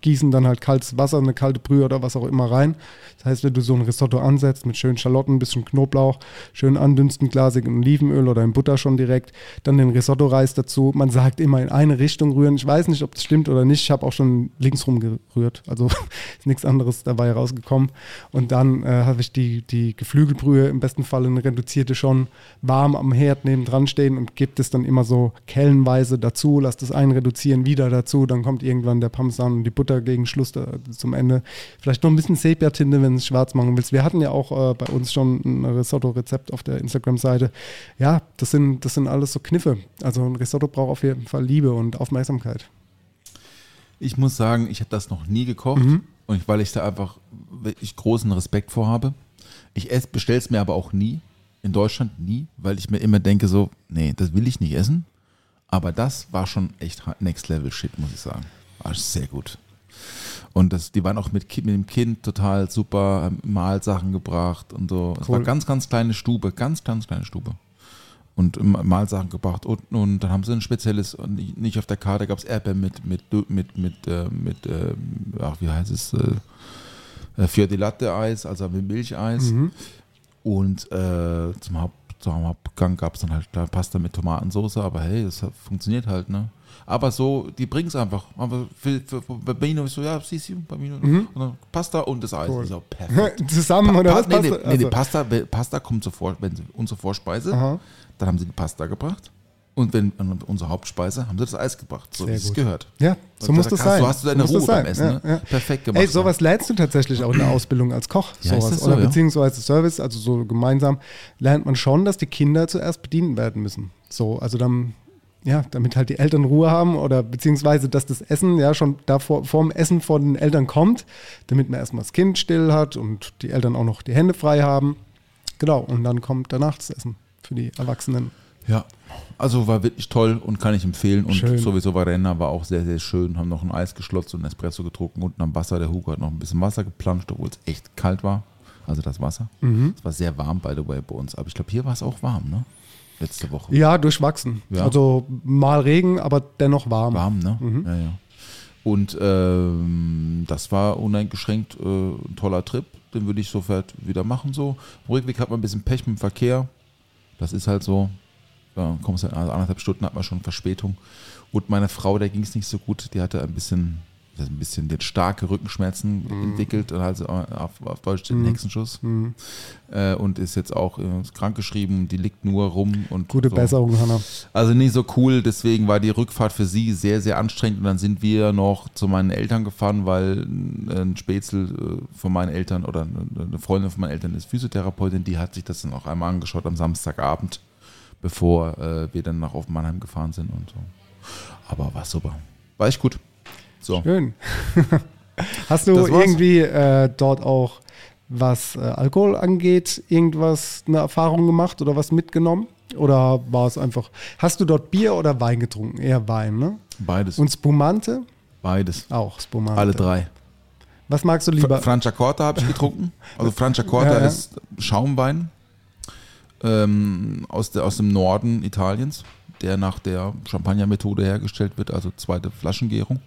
gießen dann halt kaltes Wasser, eine kalte Brühe oder was auch immer rein. Das heißt, wenn du so ein Risotto ansetzt mit schönen Schalotten, ein bisschen Knoblauch, schön andünsten, glasig in Olivenöl oder in Butter schon direkt, dann den Risotto-Reis dazu. Man sagt immer in eine Richtung rühren. Ich weiß nicht, ob das stimmt oder nicht. Ich habe auch schon linksrum gerührt. Also ist nichts anderes dabei rausgekommen. Und dann äh, habe ich die, die Geflügelbrühe im besten Fall eine reduzierte schon warm am Herd nebendran stehen und gibt es dann immer so kellenweise dazu, lass das einreduzieren, wieder dazu, dann kommt irgendwann der Parmesan und die Butter gegen Schluss da, zum Ende. Vielleicht noch ein bisschen Sepia-Tinte, wenn du es schwarz machen willst. Wir hatten ja auch äh, bei uns schon ein Risotto-Rezept auf der Instagram-Seite. Ja, das sind, das sind alles so Kniffe. Also ein Risotto braucht auf jeden Fall Liebe und Aufmerksamkeit. Ich muss sagen, ich habe das noch nie gekocht Mhm. und ich, weil ich da einfach wirklich großen Respekt vor habe. Ich bestelle es mir aber auch nie, in Deutschland nie, weil ich mir immer denke so, nee, das will ich nicht essen. Aber das war schon echt Next Level Shit, muss ich sagen. War sehr gut. Und das, die waren auch mit, mit dem Kind total super, haben Mahlsachen gebracht und so. Es war Cool. ganz, ganz kleine Stube, ganz, ganz kleine Stube. Und Mahlsachen gebracht und, und dann haben sie ein spezielles, und nicht- auf der Karte gab es Erdbeeren mit, mit, mit, mit, äh, mit äh, ach, wie heißt es, äh, äh, Fior di Latte Eis, also mit Milcheis. Und äh, zum, Haupt, zum Hauptgang gab es dann halt da Pasta mit Tomatensauce, aber hey, das hat, funktioniert halt, ne? Aber so, die bringen es einfach. Aber für, für, für Bambino ist so, ja, siehst du, Bambino. Und dann Pasta und das Eis. Cool. Ist auch perfekt. Zusammen oder Pa- was? nee, nee, Pasta? nee, nee, Also- Pasta, Pasta kommt sofort, wenn sie unsere Vorspeise, Aha. dann haben sie die Pasta gebracht. Und wenn unsere Hauptspeise, haben sie das Eis gebracht, so Sehr wie es gehört. Ja, so muss da das sein. Du hast du deine so Ruhe beim. Essen, Ja, ne? ja. Perfekt gemacht. Ey, sowas lernst du tatsächlich auch in der Ausbildung als Koch. Ja, sowas. so, Oder beziehungsweise Service, also so gemeinsam, lernt man schon, dass die Kinder zuerst bedient werden müssen. So, also dann, ja, damit halt die Eltern Ruhe haben oder beziehungsweise, dass das Essen ja schon davor, vorm Essen von den Eltern kommt, damit man erstmal das Kind still hat und die Eltern auch noch die Hände frei haben. Genau, und dann kommt danach das Essen für die Erwachsenen. Ja, also war wirklich toll und kann ich empfehlen. Und Schön. sowieso Varenna war auch sehr, sehr schön. Haben noch ein Eis geschlotzt und Espresso getrunken. Unten am Wasser, der Hugo hat noch ein bisschen Wasser geplanscht, obwohl es echt kalt war. Also das Wasser. Mhm. Es war sehr warm, by the way, bei uns. Aber ich glaube, hier war es auch warm, ne? Letzte Woche. Ja, durchwachsen. Ja. Also mal Regen, aber dennoch warm. Warm, ne? Mhm. Ja, ja. Und ähm, das war uneingeschränkt äh, ein toller Trip. Den würde ich sofort wieder machen. So. Im Rückweg hat man ein bisschen Pech mit dem Verkehr. Das ist halt so. Ja, kommst halt, also anderthalb Stunden hat man schon Verspätung. Und meine Frau, der ging es nicht so gut. Die hatte ein bisschen, ein bisschen hat starke Rückenschmerzen Mhm. entwickelt. Also auf, auf Deutsch den Hexenschuss. Äh, und ist jetzt auch äh, krankgeschrieben. Die liegt nur rum. Und Gute so. Besserung, Hanna. Also nicht so cool, deswegen war die Rückfahrt für sie sehr, sehr anstrengend und dann sind wir noch zu meinen Eltern gefahren, weil ein Spätzl äh, von meinen Eltern oder eine Freundin von meinen Eltern ist Physiotherapeutin, die hat sich das dann auch einmal angeschaut am Samstagabend, bevor äh, wir dann nach Offenmannheim gefahren sind und so. Aber war super. War echt gut. So. Schön. Hast du irgendwie äh, dort auch, was äh, Alkohol angeht, irgendwas, eine Erfahrung gemacht oder was mitgenommen? Oder war es einfach, hast du dort Bier oder Wein getrunken? Eher Wein, ne? Beides. Und Spumante? Beides. Auch Spumante. Alle drei. Was magst du lieber? Fra- Franciacorta habe ich getrunken. Also Franciacorta Ja, ja. ist Schaumwein ähm, aus, der, aus dem Norden Italiens, der nach der Champagner-Methode hergestellt wird, also zweite Flaschengärung.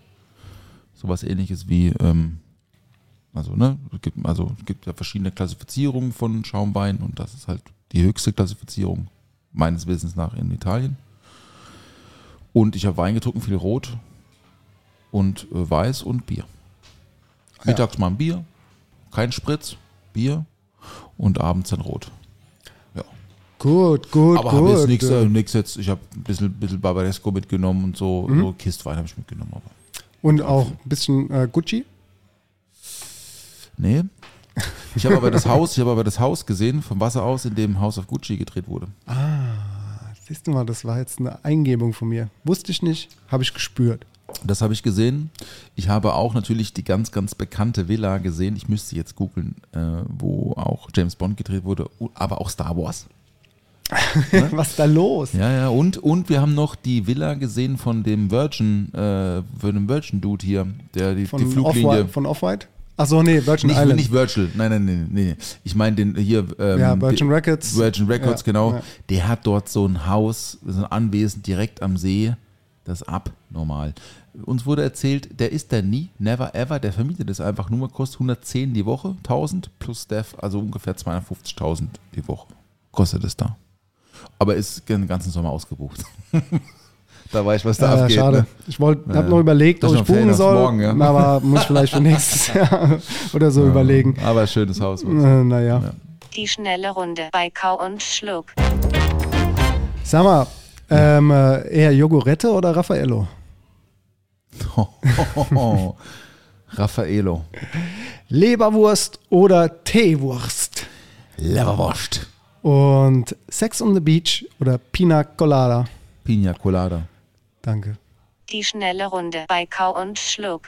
Sowas ähnliches wie, ähm, also, ne, es gibt, also es gibt ja verschiedene Klassifizierungen von Schaumwein und das ist halt die höchste Klassifizierung meines Wissens nach in Italien. Und ich habe Wein getrunken, viel Rot und äh, Weiß und Bier. Mittags mal ein Bier, kein Spritz, Bier und abends dann Rot. Ja. Gut, gut, Aber gut. habe jetzt nichts äh, jetzt, ich habe ein bisschen, bisschen Barbaresco mitgenommen und so, so Kistwein habe ich mitgenommen. Aber Und auch ein bisschen äh, Gucci? nee. Ich habe aber das Haus, ich habe aber das Haus gesehen, vom Wasser aus, in dem House of Gucci gedreht wurde. Siehst du mal, das war jetzt eine Eingebung von mir. Wusste ich nicht, habe ich gespürt. Das habe ich gesehen. Ich habe auch natürlich die ganz, ganz bekannte Villa gesehen. Ich müsste jetzt googeln, äh, wo auch James Bond gedreht wurde, aber auch Star Wars. Was ist da los? Ja, ja, und, und wir haben noch die Villa gesehen von dem Virgin, äh, von dem Virgin Dude hier, der die, die Von Fluglinie. Off-White? Von Off-White? Achso, nee, Virgin Nicht, Island. nicht Virgil, nein, nein, nein, nee, nee. Ich meine den hier. Ähm, Ja, Virgin die- Records. Virgin Records, Ja, genau. ja. Der hat dort so ein Haus, so ein Anwesen direkt am See. Das ist abnormal. Uns wurde erzählt, der ist da nie, never ever, der vermietet es einfach nur, kostet 110 die Woche, 1000 plus Dev, also ungefähr 250.000 die Woche kostet es da. Aber ist den ganzen Sommer ausgebucht. da weiß ich, was da Ja, abgeht. schade. Ne? Ich wollte, Ja. habe noch überlegt, Das ob ich buchen soll, morgen, ja. aber muss vielleicht für nächstes Jahr oder so überlegen. Aber schönes Haus. Äh, naja. Ja. Die schnelle Runde bei Kau und Schluck. Sag mal, ähm, äh, eher Jogurette oder Raffaello? Raffaello. Leberwurst oder Teewurst? Leberwurst. Und Sex on the Beach oder Pina Colada? Pina Colada. Danke. Die schnelle Runde bei Kau und Schluck.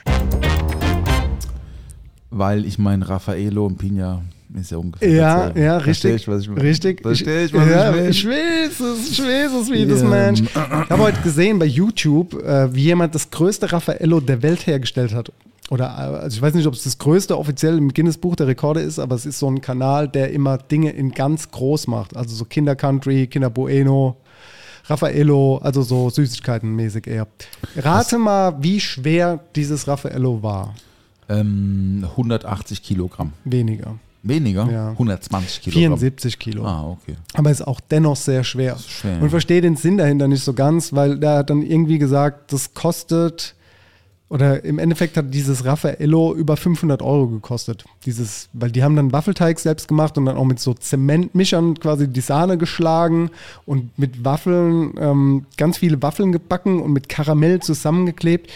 Weil ich meine, Raffaello und Pina ist ja ungefähr Ja, ja, richtig. Ich, was ich meine? richtig. Versteh ich, was ja, ich will? ich weiß es, ich weiß es, wie das Ja. Mensch. Ich habe heute gesehen bei YouTube, äh, wie jemand das größte Raffaello der Welt hergestellt hat. Oder, äh, also ich weiß nicht, ob es das größte offiziell im Guinness Buch der Rekorde ist, aber es ist so ein Kanal, der immer Dinge in ganz groß macht. Also so Kinder Country, Kinder Bueno, Raffaello, also so Süßigkeiten mäßig eher. Rate mal, wie schwer dieses Raffaello war. Ähm, 180 Kilogramm. Weniger. Weniger? Ja. 120 Kilogramm. 74 Kilo. Ah, okay. aber ist auch dennoch sehr schwer. schwer, Und verstehe den Sinn dahinter nicht so ganz, weil der hat dann irgendwie gesagt, das kostet, oder im Endeffekt hat dieses Raffaello über 500 Euro gekostet. Dieses, weil die haben dann Waffelteig selbst gemacht und dann auch mit so Zementmischern quasi die Sahne geschlagen und mit Waffeln, ähm, ganz viele Waffeln gebacken und mit Karamell zusammengeklebt.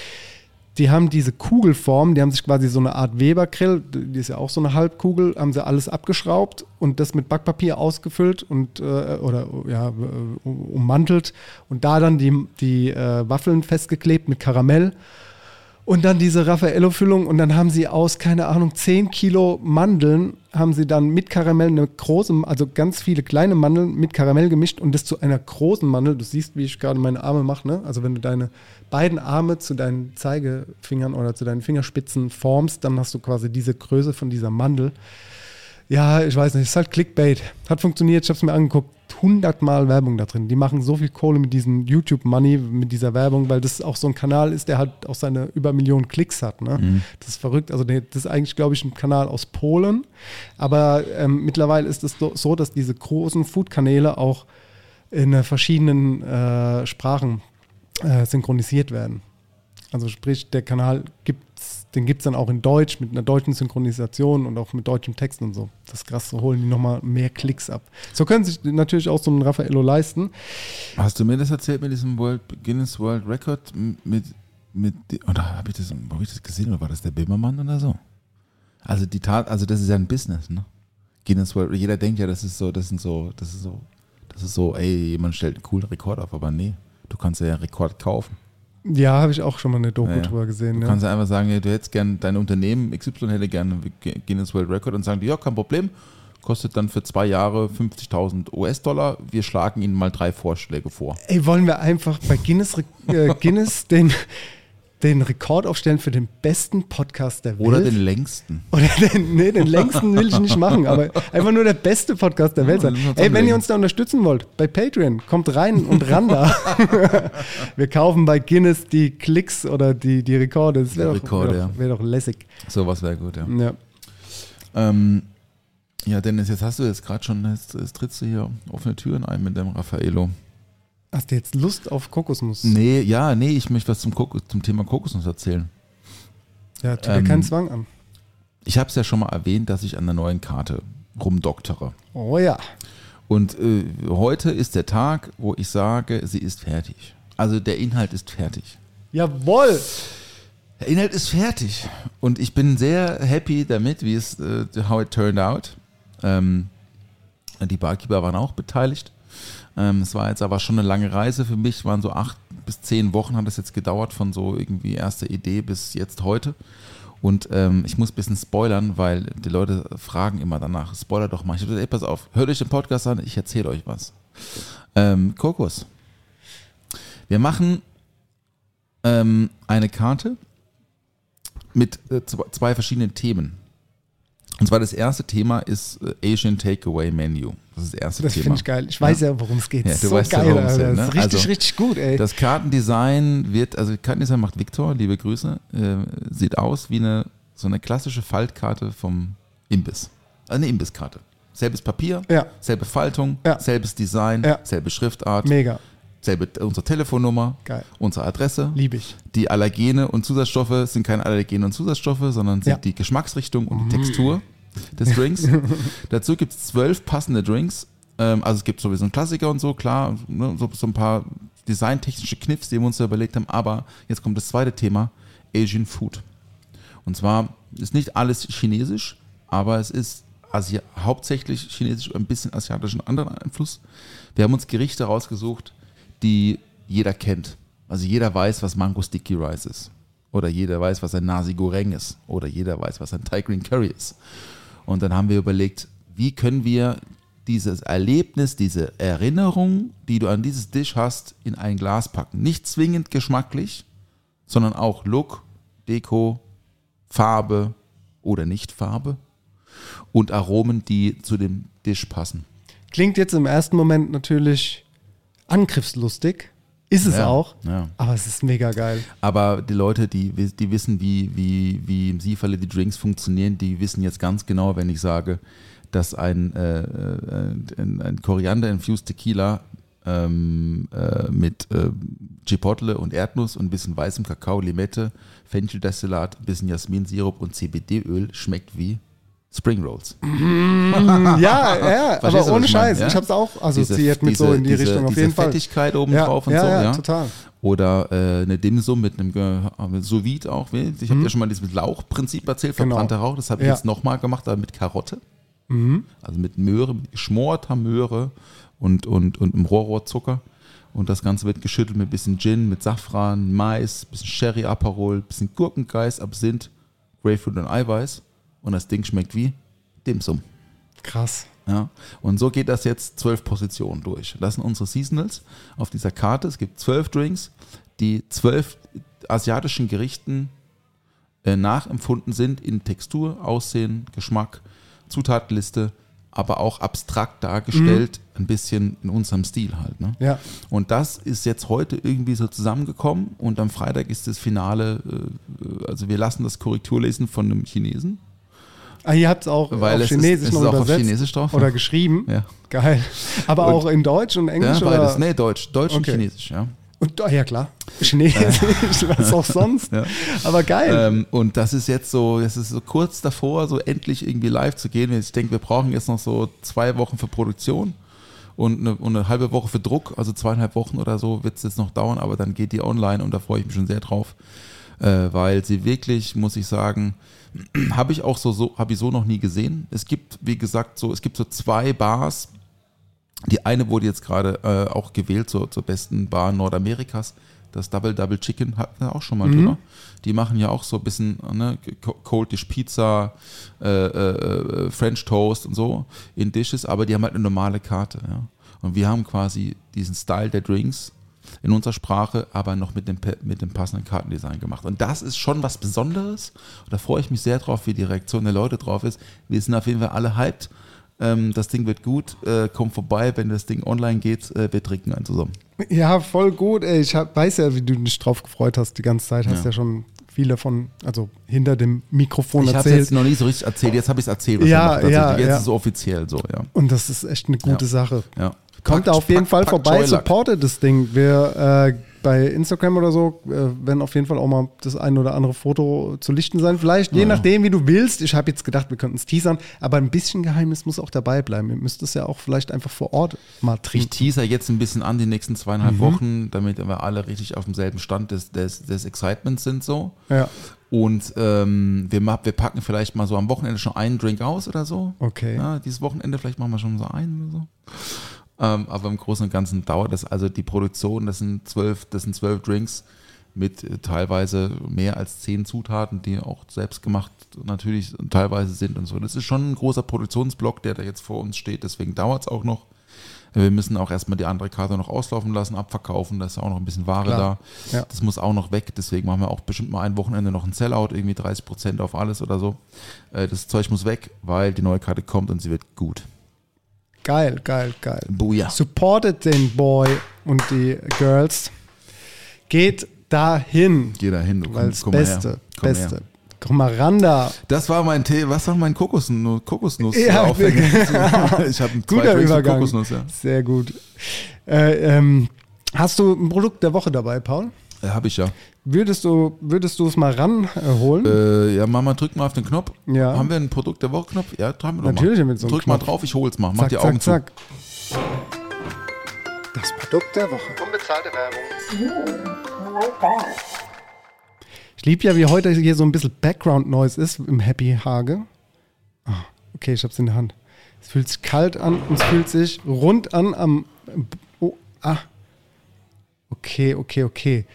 Die haben diese Kugelform, die haben sich quasi so eine Art Webergrill, die ist ja auch so eine Halbkugel, haben sie alles abgeschraubt und das mit Backpapier ausgefüllt und äh, oder ja, äh, ummantelt und da dann die, die äh, Waffeln festgeklebt mit Karamell und dann diese Raffaello-Füllung und dann haben sie aus, keine Ahnung, 10 Kilo Mandeln, haben sie dann mit Karamell eine große, also ganz viele kleine Mandeln mit Karamell gemischt und das zu einer großen Mandel. Du siehst, wie ich gerade meine Arme mache, ne? Also wenn du deine beiden Arme zu deinen Zeigefingern oder zu deinen Fingerspitzen formst, dann hast du quasi diese Größe von dieser Mandel. Ja, ich weiß nicht, es ist halt Clickbait. Hat funktioniert, ich habe es mir angeguckt. 100 Mal Werbung da drin. Die machen so viel Kohle mit diesem YouTube-Money, mit dieser Werbung, weil das auch so ein Kanal ist, der halt auch seine über Millionen Klicks hat. Ne? Das ist verrückt. Also das ist eigentlich, glaube ich, ein Kanal aus Polen. Aber ähm, mittlerweile ist es so- dass diese großen Food-Kanäle auch in verschiedenen äh, Sprachen äh, synchronisiert werden. Also sprich, der Kanal gibt's, den gibt es dann auch in Deutsch mit einer deutschen Synchronisation und auch mit deutschen Texten und so. Das ist krass, so holen die nochmal mehr Klicks ab. So können sich natürlich auch so einen Raffaello leisten. Hast du mir das erzählt mit diesem World, Guinness World Record? Mit, mit, oder habe ich, das- hab ich das gesehen oder war das der Bimmermann oder so? Also die Tat, also das ist ja ein Business, ne? Guinness World, jeder denkt ja, das ist so, das sind so, das ist so, das ist so, ey, jemand stellt einen coolen Rekord auf, aber nee, du kannst ja einen Rekord kaufen. Ja, habe ich auch schon mal eine Doku Ja, ja. drüber gesehen. Du Ja. kannst ja einfach sagen, ja, du hättest gern, dein Unternehmen XY hätte gerne Guinness World Record und sagen die, ja, kein Problem, kostet dann für zwei Jahre 50.000 US-Dollar, wir schlagen Ihnen mal drei Vorschläge vor. Ey, wollen wir einfach bei Guinness, äh, Guinness den, den Rekord aufstellen für den besten Podcast der Welt? Oder den längsten. Oder den, nee, den längsten will ich nicht machen, aber einfach nur der beste Podcast der Welt sein. Ey, wenn ihr uns da unterstützen wollt, bei Patreon, kommt rein und ran da. Wir kaufen bei Guinness die Klicks oder die, die Rekorde. Das wäre doch, Rekorde, wär doch, ja. wär doch lässig. Sowas wäre gut, ja. Ja. Ähm, ja, Dennis, jetzt hast du jetzt gerade schon, jetzt, jetzt trittst du hier offene Türen ein mit dem Raffaello. Hast du jetzt Lust auf Kokosnuss? Nee, ja, nee, ich möchte was zum, Kokos, zum Thema Kokosnuss erzählen. Ja, tu dir Ähm, keinen Zwang an. Ich habe es ja schon mal erwähnt, dass ich an der neuen Karte rumdoktere. Oh ja. Und äh, heute ist der Tag, wo ich sage, sie ist fertig. Also der Inhalt ist fertig. Jawohl! Der Inhalt ist fertig. Und ich bin sehr happy damit, wie es, äh, how it turned out. Ähm, die Barkeeper waren auch beteiligt. Ähm, es war jetzt aber schon eine lange Reise für mich. Es waren so acht bis zehn Wochen hat es jetzt gedauert, von so irgendwie erster Idee bis jetzt heute. Und ähm, ich muss ein bisschen spoilern, weil die Leute fragen immer danach, spoiler doch mal. Ich dachte, ey, pass auf, hört euch den Podcast an, ich erzähle euch was. Ähm, Kokos. Wir machen ähm, eine Karte mit äh, zw- zwei verschiedenen Themen. Und zwar das erste Thema ist äh, Asian Takeaway Menu. Das ist das erste Das Thema. finde ich geil. Ich weiß ja, worum es geht. Ja, Das du so weißt ja, geil, worum es geht, Das ist ne? richtig, Also, richtig gut, ey. Das Kartendesign wird, also Kartendesign macht Victor, liebe Grüße, äh, sieht aus wie eine so eine klassische Faltkarte vom Imbiss. Also eine Imbisskarte. Selbes Papier, Ja. selbe Faltung, Ja. selbes Design, Ja. selbe Schriftart, Mega. Selbe unsere Telefonnummer, Geil. unsere Adresse. Liebe ich. Die Allergene und Zusatzstoffe sind keine Allergene und Zusatzstoffe, sondern sind Ja. die Geschmacksrichtung und die Textur des Drinks. Dazu gibt es zwölf passende Drinks. Ähm, also es gibt sowieso einen Klassiker und so, klar, ne, so, so ein paar designtechnische Kniffs, die wir uns da überlegt haben. Aber jetzt kommt das zweite Thema, Asian Food. Und zwar ist nicht alles chinesisch, aber es ist Asi hauptsächlich chinesisch, ein bisschen asiatischen anderen Einfluss. Wir haben uns Gerichte rausgesucht, die jeder kennt. Also jeder weiß, was Mango Sticky Rice ist. Oder jeder weiß, was ein Nasi Goreng ist. Oder jeder weiß, was ein Thai Green Curry ist. Und dann haben wir überlegt, wie können wir dieses Erlebnis, diese Erinnerung, die du an dieses Dish hast, in ein Glas packen. Nicht zwingend geschmacklich, sondern auch Look, Deko, Farbe oder Nicht-Farbe und Aromen, die zu dem Dish passen. Klingt jetzt im ersten Moment natürlich angriffslustig. Ist es Ja, auch. ja. Aber es ist mega geil. Aber die Leute, die, die wissen, wie, wie, wie im Siefalle die Drinks funktionieren, die wissen jetzt ganz genau, wenn ich sage, dass ein, äh, äh, ein, ein Koriander-infused Tequila ähm, äh, mit äh, Chipotle und Erdnuss und ein bisschen weißem Kakao, Limette, Fencheldestillat, ein bisschen Jasminsirup und CBD-Öl schmeckt wie Spring Rolls. Ja, ja, Verstehst aber ohne ich? Scheiß. Ja? Ich habe es auch Diese- assoziiert mit so diese- in die diese, Richtung auf diese jeden Fall. Fettigkeit oben Ja, drauf und ja, so, ja, ja. total. Oder äh, eine Dimsum mit einem mit sous vide auch. Ich habe ja schon mal dieses Lauchprinzip erzählt, Mhm. Genau. verbrannter Rauch. Das habe ich jetzt nochmal gemacht, aber mit Karotte. Mhm. Also mit Möhre, mit geschmorter Möhre und, und, und einem Rohrrohrzucker. Und das Ganze wird geschüttelt mit ein bisschen Gin, mit Safran, Mais, bisschen Sherry Aperol, bisschen Gurkengeist, Absinth, Grapefruit und Eiweiß. Und das Ding schmeckt wie Dimsum. Krass. Ja, und so geht das jetzt zwölf Positionen durch. Das sind unsere Seasonals auf dieser Karte. Es gibt zwölf Drinks, die zwölf asiatischen Gerichten äh, nachempfunden sind in Textur, Aussehen, Geschmack, Zutatenliste, aber auch abstrakt dargestellt, ein bisschen in unserem Stil halt. Ne? Ja. Und das ist jetzt heute irgendwie so zusammengekommen und am Freitag ist das Finale, äh, also wir lassen das Korrekturlesen von einem Chinesen. Ah, ihr habt es auch Weil auf es ist- Chinesisch es noch ist auch auf übersetzt Chinesisch drauf, oder geschrieben. Ja. Geil. Aber Und- auch in Deutsch und Englisch Ja, beides. oder? Nee, Deutsch. Deutsch Okay. und Chinesisch, ja. Und, ah, ja klar. Chinesisch, was auch sonst. Ja. Aber geil. Ähm, und das ist jetzt so, das ist so kurz davor, so endlich irgendwie live zu gehen. Ich denke, wir brauchen jetzt noch so zwei Wochen für Produktion und eine, und eine halbe Woche für Druck, also zweieinhalb Wochen oder so wird es jetzt noch dauern, aber dann geht die online und da freue ich mich schon sehr drauf, äh, weil sie wirklich, muss ich sagen, habe ich auch so, so habe ich so noch nie gesehen. Es gibt, wie gesagt, so, es gibt so zwei Bars, die eine wurde jetzt gerade äh, auch gewählt zur, zur besten Bar Nordamerikas. Das Double Double Chicken hatten wir auch schon mal drüber. Die machen ja auch so ein bisschen ne, Co- Cold Dish Pizza, äh, äh, French Toast und so in Dishes, aber die haben halt eine normale Karte. Ja. Und wir haben quasi diesen Style der Drinks in unserer Sprache, aber noch mit dem, mit dem passenden Kartendesign gemacht. Und das ist schon was Besonderes. Und da freue ich mich sehr drauf, wie die Reaktion der Leute drauf ist. Wir sind auf jeden Fall alle hyped. Ähm, das Ding wird gut. Äh, kommt vorbei, wenn das Ding online geht. Äh, wir trinken einen zusammen. Ja, voll gut. Ey. Ich hab, weiß ja, wie du dich drauf gefreut hast die ganze Zeit. Hast Ja. ja, schon viele von, also hinter dem Mikrofon Ich habe es erzählt. jetzt noch nie so richtig erzählt. Jetzt habe ich es erzählt. Ja, tatsächlich. ja, Jetzt ja. ist es offiziell so, ja. Und das ist echt eine gute Ja. Sache. ja. Kommt Packt- da auf jeden packt- Fall packt vorbei, Joyluck. supportet das Ding. Wir äh, bei Instagram oder so äh, werden auf jeden Fall auch mal das ein oder andere Foto zu lichten sein. Vielleicht, je Ja. nachdem, wie du willst. Ich habe jetzt gedacht, wir könnten es teasern, aber ein bisschen Geheimnis muss auch dabei bleiben. Ihr müsst es ja auch vielleicht einfach vor Ort mal Ich trinken. teaser jetzt ein bisschen an die nächsten zweieinhalb Mhm. Wochen, damit wir alle richtig auf demselben Stand des, des, des Excitements sind so. Ja, Und ähm, wir, wir packen vielleicht mal so am Wochenende schon einen Drink aus oder so. okay. Ja, dieses Wochenende vielleicht machen wir schon so einen oder so. Ähm, aber im Großen und Ganzen dauert das, also die Produktion, das sind zwölf, das sind zwölf Drinks mit äh, teilweise mehr als zehn Zutaten, die auch selbst gemacht natürlich teilweise sind und so. Das ist schon ein großer Produktionsblock, der da jetzt vor uns steht, deswegen dauert es auch noch. Wir müssen auch erstmal die andere Karte noch auslaufen lassen, abverkaufen. Da ist auch noch ein bisschen Ware Klar. da. Ja. Das muss auch noch weg. Deswegen machen wir auch bestimmt mal ein Wochenende noch ein Sellout, irgendwie 30 Prozent auf alles oder so. Äh, Das Zeug muss weg, weil die neue Karte kommt und sie wird gut. Geil, geil, geil. Booyah. Supportet den Boy und die Girls. Geht dahin, Geh da hin. du komm- komm mal her. Beste, Komm Beste. her. Komm mal Randa. Das war mein Tee. Was war mein Kokosnuss? Kokosnuss Ja, ich habe zwei Guter Übergang. Kokosnuss, ja. Sehr gut. Äh, ähm, hast du ein Produkt der Woche dabei, Paul? Äh, Hab ich ja. Würdest du, würdest du es mal ranholen? Äh, ja, Mama, drück mal auf den Knopf. Ja. Haben wir ein Produkt der Woche-Knopf? Ja, drücken wir doch Natürlich mal. haben wir so einen Drück mal Knopf. drauf, ich hol's mal. Mach zack, die Augen zack, zu. zack. Das Produkt der Woche. Unbezahlte Werbung. Ich liebe ja, wie heute hier so ein bisschen Background-Noise ist im Happy Hage. Ah, okay, ich hab's in der Hand. Es fühlt sich kalt an und es fühlt sich rund an am. Oh, ah. Okay, okay, okay.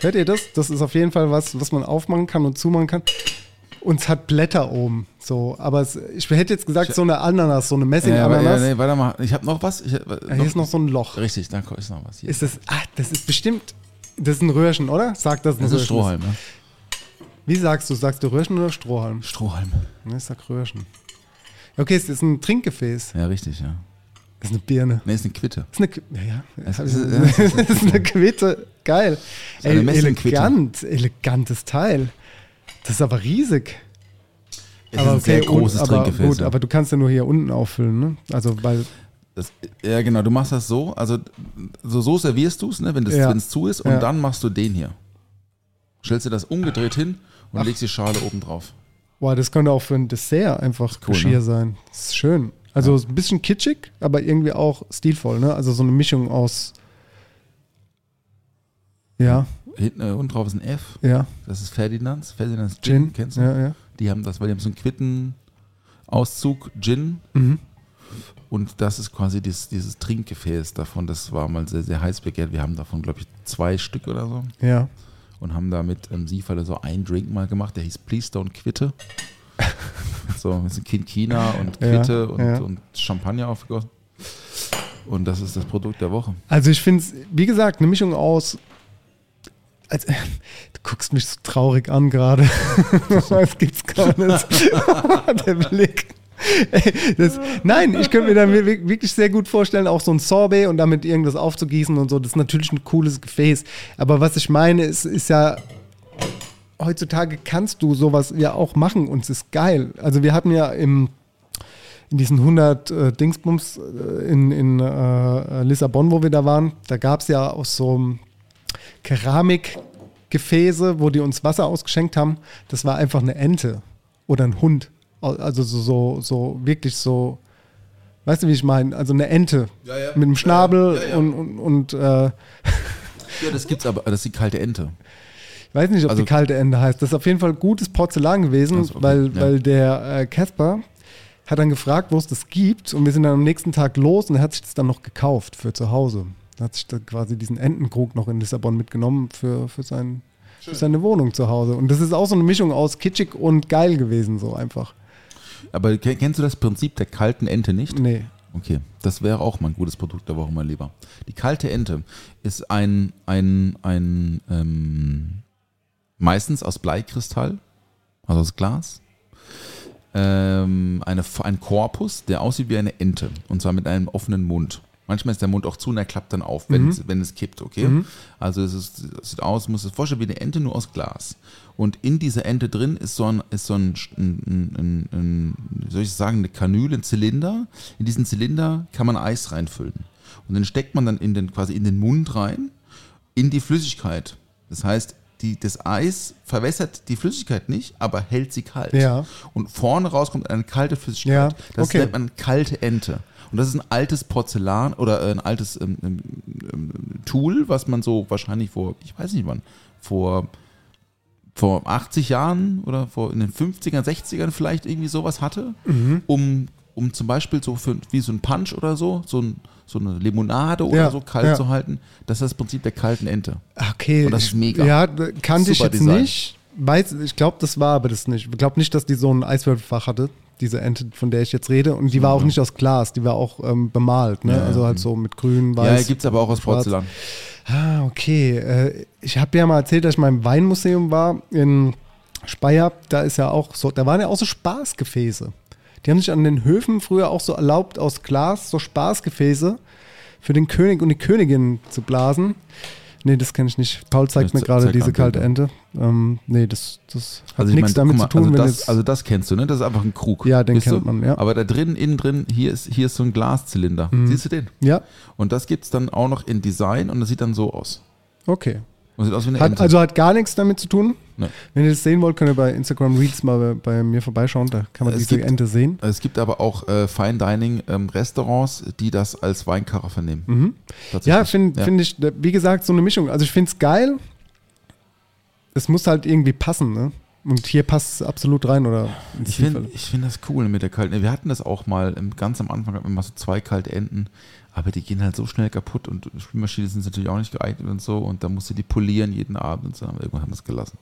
Hört ihr das? Das ist auf jeden Fall was, was man aufmachen kann und zumachen kann. Und es hat Blätter oben. So, aber es, ich hätte jetzt gesagt, so eine Ananas, so eine Ja, ja, Messing-Ananas. ja, nee, warte mal. Ich habe noch was. Ich, hab, Ja, hier ist noch so ein Loch. Richtig, da ist noch was. Hier. Ist das, ah, das ist bestimmt, das ist ein Röhrchen, oder? Sag das, ein das ist Röhrchen Strohhalm, ne? Wie sagst du? Sagst du Röhrchen oder Strohhalm? Strohhalm. Ne, ich sag Röhrchen. Okay, es ist ein Trinkgefäß. Ja, richtig, ja. Das ist eine Birne. Nee, ist eine Quitte. Das ist eine, ja, ja. Es Das ist- ist, das ist eine Quitte. Geil. eine Ey, elegant, elegantes Teil. Das ist aber riesig. Es ist ein sehr großes und, aber, Trinkgefäß. Gut, aber du kannst ja nur hier unten auffüllen, ne? Also, weil, Das, ja, genau, du machst das so, also so, so servierst du es, ne, wenn es Ja. zu ist, und Ja. dann machst du den hier. Stellst du das umgedreht hin und legst die Schale oben drauf. boah, das könnte auch für ein Dessert einfach cool, Geschirr ne? sein. Das ist schön. Also, ist ein bisschen kitschig, aber irgendwie auch stilvoll, ne? Also, so eine Mischung aus. Ja, Hinten äh, unten drauf ist ein F, ja. das ist Ferdinands, Ferdinands Gin, Gin. kennst du? Ja, ja. Die haben das, weil die haben so einen Quittenauszug Gin Mhm. und das ist quasi dieses, dieses Trinkgefäß davon, das war mal sehr, sehr heiß begehrt. Wir haben davon, glaube ich, zwei Stück oder so Ja. und haben da mit ähm, Siefalle so einen Drink mal gemacht, der hieß Please Don't Quitte. so ein bisschen Kinkina und Ja, Quitte und, ja. und Champagner aufgegossen. Und das ist das Produkt der Woche. Also ich finde es, wie gesagt, eine Mischung aus. Als, du guckst mich so traurig an gerade. das gibt's gar nicht. Der Blick. Das, nein, ich könnte mir da wir- wirklich sehr gut vorstellen, auch so ein Sorbet und damit irgendwas aufzugießen und so. Das ist natürlich ein cooles Gefäß. Aber was ich meine, ist, ist ja, heutzutage kannst du sowas ja auch machen und es ist geil. Also wir hatten ja im, in diesen 100 äh, Dingsbums äh, in, in äh, Lissabon, wo wir da waren, da gab es ja aus so einem Keramikgefäße, wo die uns Wasser ausgeschenkt haben. Das war einfach eine Ente oder ein Hund. Also so, so, so wirklich so, weißt du, wie ich meine? Also eine Ente Ja, ja. mit einem Schnabel Ja, ja, ja. und, und, und äh, Ja, das gibt's aber, das ist die kalte Ente. Ich weiß nicht, ob Also- die kalte Ende heißt. Das ist auf jeden Fall gutes Porzellan gewesen, Ach so, okay. weil, Ja. weil der äh, Casper hat dann gefragt, wo es das gibt und wir sind dann am nächsten Tag los und er hat sich das dann noch gekauft für zu Hause. Er hat sich dann quasi diesen Entenkrug noch in Lissabon mitgenommen für, für, sein, für seine Wohnung zu Hause. Und das ist auch so eine Mischung aus kitschig und geil gewesen, so einfach. Aber ken- kennst du das Prinzip der kalten Ente nicht? Nee. Okay, das wäre auch mal ein gutes Produkt der Woche, mein Lieber. Die kalte Ente ist ein, ein, ein ähm, meistens aus Bleikristall, also aus Glas, ähm, eine, ein Korpus, der aussieht wie eine Ente und zwar mit einem offenen Mund. Manchmal ist der Mund auch zu und er klappt dann auf, wenn, es, wenn es kippt, okay? Also es, ist, es sieht aus, muss es vorstellen wie eine Ente, nur aus Glas. Und in dieser Ente drin ist so ein, ist so ein, ein, ein, ein wie soll ich sagen, eine Kanüle, ein Zylinder. In diesen Zylinder kann man Eis reinfüllen. Und den steckt man dann in den, quasi in den Mund rein, in die Flüssigkeit. Das heißt, die, das Eis verwässert die Flüssigkeit nicht, aber hält sie kalt. Ja. Und vorne raus kommt eine kalte Flüssigkeit. Ja, Das okay. nennt man kalte Ente. Und das ist ein altes Porzellan oder äh, ein altes ähm, ähm, ähm, Tool, was man so wahrscheinlich vor, ich weiß nicht wann, vor, vor 80 Jahren oder vor in den 50ern, 60ern vielleicht irgendwie sowas hatte, Mhm. um, um zum Beispiel so für, wie so ein Punch oder so, so, ein, so eine Limonade oder Ja, so kalt ja. zu halten. Das ist das Prinzip der kalten Ente. Okay. Und das ist mega. Ja, kannte ich Super jetzt Design. nicht. weiß, ich glaube, das war aber das nicht. Ich glaube nicht, dass die so ein Eiswürfelfach hatte, diese Ente, von der ich jetzt rede. Und die war auch nicht aus Glas, die war auch ähm, bemalt, ne? Ja, also halt mhm. so mit grün, Ja, weiß. gibt es aber auch aus schwarz. Porzellan. Ah, okay. Äh, ich habe ja mal erzählt, dass ich mal im Weinmuseum war in Speyer. Da ist ja auch so, da waren ja auch so Spaßgefäße. Die haben sich an den Höfen früher auch so erlaubt, aus Glas so Spaßgefäße für den König und die Königin zu blasen. Nee, das kenne ich nicht. Paul zeigt Ich mir gerade diese mal kalte. Ente. Ähm, nee, das, das hat Also ich nichts meine, damit guck zu mal, tun, also das, also das kennst du, ne? Das ist einfach ein Krug. Ja, den kennt du? man, ja. Aber da drin, innen drin, hier ist, hier ist so ein Glaszylinder. Siehst du den? ja, Und das gibt es dann auch noch in Design und das sieht dann so aus. okay. Und sieht aus wie eine Hat, Ente. also hat gar nichts damit zu tun. Nee. Wenn ihr das sehen wollt, könnt ihr bei Instagram Reads mal bei, bei mir vorbeischauen. Da kann man Es diese gibt- Ente sehen. es gibt aber auch äh, Fine Dining ähm, Restaurants, die das als Weinkaraffe nehmen. Mhm. Ja, finde find ich, wie gesagt, so eine Mischung. Also ich finde es geil. Es muss halt irgendwie passen, ne? Und hier passt es absolut rein, oder? Ich finde find das cool mit der kalten. Wir hatten das auch mal im, ganz am Anfang, hatten wir mal so zwei kalte Enten, aber die gehen halt so schnell kaputt und Spülmaschinen sind natürlich auch nicht geeignet und so und da musst du die polieren jeden Abend und so. Aber irgendwann haben wir es gelassen.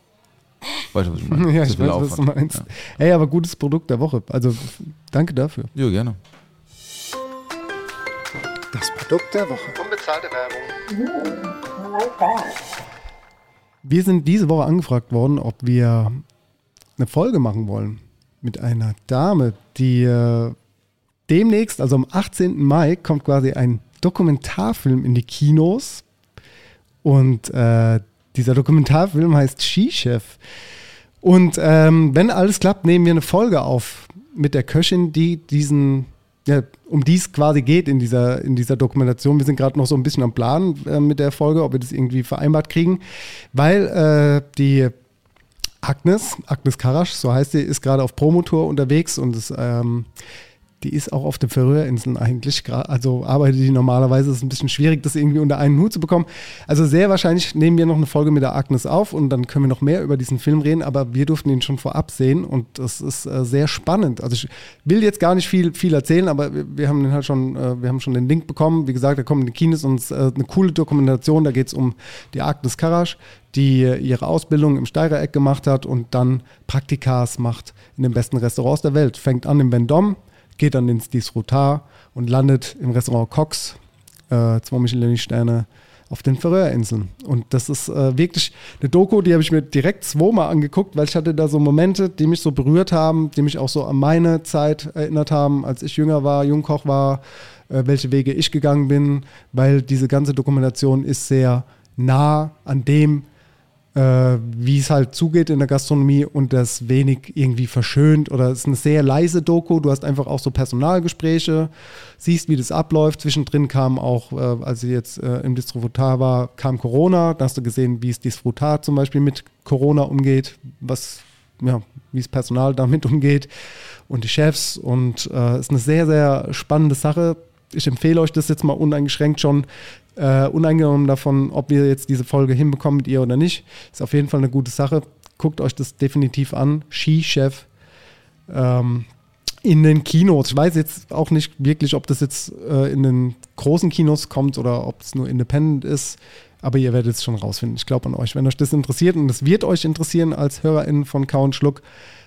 Weißt du, was ich meine? ja, ich weiß, was du Aufwand. meinst. Ja. Ey, aber gutes Produkt der Woche. Also danke dafür. Ja, gerne. Das Produkt der Woche. Unbezahlte Werbung. Wir sind diese Woche angefragt worden, ob wir eine Folge machen wollen mit einer Dame, die äh, demnächst, also am 18. Mai, kommt quasi ein Dokumentarfilm in die Kinos. Und äh, dieser Dokumentarfilm heißt Skichef. Und ähm, wenn alles klappt, nehmen wir eine Folge auf mit der Köchin, die diesen, ja, um die es quasi geht in dieser, in dieser Dokumentation. Wir sind gerade noch so ein bisschen am Plan äh, mit der Folge, ob wir das irgendwie vereinbart kriegen, weil äh, die Agnes, Agnes Karasch, so heißt sie, ist gerade auf Promotour unterwegs und es, ähm, die ist auch auf den Färöerinseln eigentlich, also arbeitet die normalerweise, ist ein bisschen schwierig, das irgendwie unter einen Hut zu bekommen. Also sehr wahrscheinlich nehmen wir noch eine Folge mit der Agnes auf und dann können wir noch mehr über diesen Film reden, aber wir durften ihn schon vorab sehen und das ist äh, sehr spannend. Also ich will jetzt gar nicht viel, viel erzählen, aber wir, wir haben den halt schon, äh, wir haben schon den Link bekommen. Wie gesagt, da kommen die Kinos und äh, eine coole Dokumentation, da geht es um die Agnes Karasch, die äh, ihre Ausbildung im Steirereck gemacht hat und dann Praktikas macht in den besten Restaurants der Welt. Fängt an im Vendôme, geht dann ins Disfrutar und landet im Restaurant Cox, äh, zwei Michelin-Sterne auf den Färöerinseln. Und das ist äh, wirklich eine Doku, die habe ich mir direkt zweimal angeguckt, weil ich hatte da so Momente, die mich so berührt haben, die mich auch so an meine Zeit erinnert haben, als ich jünger war, Jungkoch war, äh, welche Wege ich gegangen bin, weil diese ganze Dokumentation ist sehr nah an dem, wie es halt zugeht in der Gastronomie und das wenig irgendwie verschönt oder es ist eine sehr leise Doku. Du hast einfach auch so Personalgespräche, siehst, wie das abläuft. Zwischendrin kam auch, äh, als ich jetzt äh, im Distributar war, kam Corona. Da hast du gesehen, wie es Distributar zum Beispiel mit Corona umgeht, was, ja, wie es Personal damit umgeht und die Chefs. Und äh, ist eine sehr, sehr spannende Sache. Ich empfehle euch das jetzt mal uneingeschränkt schon, äh, uneingenommen davon, ob wir jetzt diese Folge hinbekommen mit ihr oder nicht. Ist auf jeden Fall eine gute Sache. Guckt euch das definitiv an. Skichef ähm, in den Kinos. Ich weiß jetzt auch nicht wirklich, ob das jetzt äh, in den großen Kinos kommt oder ob es nur independent ist. Aber ihr werdet es schon rausfinden. Ich glaube an euch. Wenn euch das interessiert und es wird euch interessieren als HörerInnen von Kau Schluck,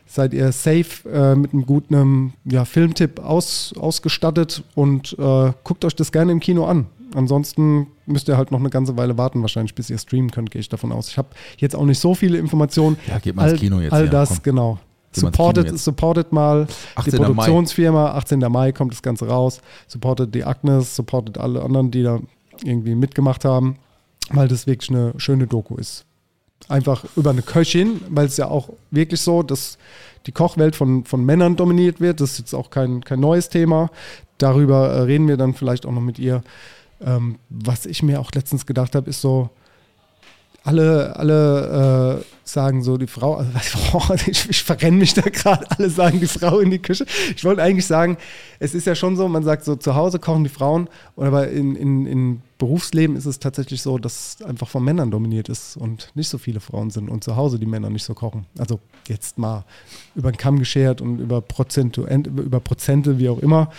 seid ihr safe äh, mit einem guten ja, Filmtipp aus, ausgestattet und äh, guckt euch das gerne im Kino an. Ansonsten müsst ihr halt noch eine ganze Weile warten, wahrscheinlich, bis ihr streamen könnt, gehe ich davon aus. Ich habe jetzt auch nicht so viele Informationen. Ja, geht mal all, ins Kino jetzt, All ja, das, komm. genau. Supportet, supportet mal die 18. Mai. Produktionsfirma. 18. Mai kommt das Ganze raus. Supportet die Agnes, supportet alle anderen, die da irgendwie mitgemacht haben, weil das wirklich eine schöne Doku ist. Einfach über eine Köchin, weil es ja auch wirklich so, dass die Kochwelt von, von Männern dominiert wird. Das ist jetzt auch kein, kein neues Thema. Darüber äh, reden wir dann vielleicht auch noch mit ihr. Ähm, was ich mir auch letztens gedacht habe, ist so, alle, alle äh, sagen so, die Frau, also ich, ich verrenne mich da gerade, alle sagen die Frau in die Küche. Ich wollte eigentlich sagen, es ist ja schon so, man sagt so, zu Hause kochen die Frauen, aber in, in, in Berufsleben ist es tatsächlich so, dass es einfach von Männern dominiert ist und nicht so viele Frauen sind und zu Hause die Männer nicht so kochen. Also jetzt mal über den Kamm geschert und über, Prozentu, über Prozente, wie auch immer.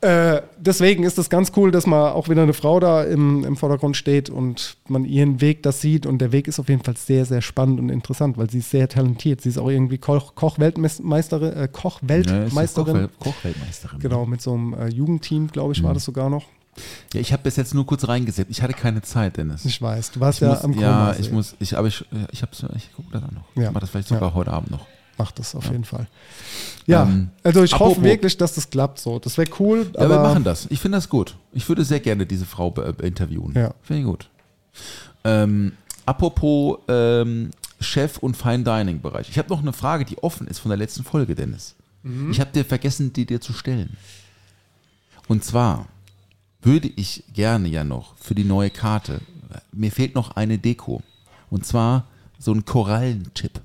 Äh, deswegen ist es ganz cool, dass mal auch wieder eine Frau da im, im Vordergrund steht und man ihren Weg das sieht. Und der Weg ist auf jeden Fall sehr, sehr spannend und interessant, weil sie ist sehr talentiert. Sie ist auch irgendwie Koch, Koch-Weltmeisterin. Äh, Koch-Weltmeisterin. Ja, Koch- Kochweltmeisterin. genau, mit so einem äh, Jugendteam, glaube ich, war das sogar noch. Ja, ich habe bis jetzt nur kurz reingesetzt. Ich hatte keine Zeit, Dennis. Ich weiß, du warst Ich ja muss, am ja, Komasee. ich muss, ich, aber ich, ja, ich ich gucke da dann noch. Ja. Ich mache das vielleicht sogar Ja. heute Abend noch. Mach das auf jeden Fall. Ja, Ähm, also ich hoffe apropos- wirklich, dass das klappt so. Das wäre cool. Ja, aber wir machen das. Ich finde das gut. Ich würde sehr gerne diese Frau be- interviewen. Ja. Finde ich gut. Ähm, apropos ähm, Chef und Fine Dining Bereich. Ich habe noch eine Frage, die offen ist von der letzten Folge, Dennis. Mhm. Ich habe dir vergessen, die dir zu stellen. Und zwar würde ich gerne ja noch für die neue Karte, mir fehlt noch eine Deko. Und zwar so ein Korallenchip.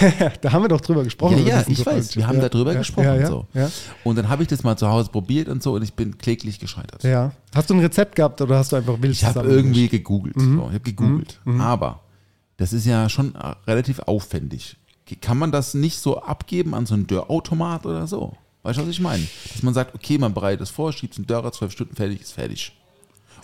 Da haben wir doch drüber gesprochen. Ja, ja, ich weiß. Wir haben ja, darüber ja, gesprochen. Ja, ja, so. ja. Und dann habe ich das mal zu Hause probiert und so und ich bin kläglich gescheitert. ja. Hast du ein Rezept gehabt oder hast du einfach wild Ich habe irgendwie gegoogelt. Mhm. So, ich habe gegoogelt. Aber das ist ja schon äh, relativ aufwendig. Kann man das nicht so abgeben an so einen Dörrautomat oder so? Weißt du, was ich meine? Dass man sagt, okay, man bereitet es vor, schiebt es in Dörrer, zwölf Stunden fertig, ist fertig.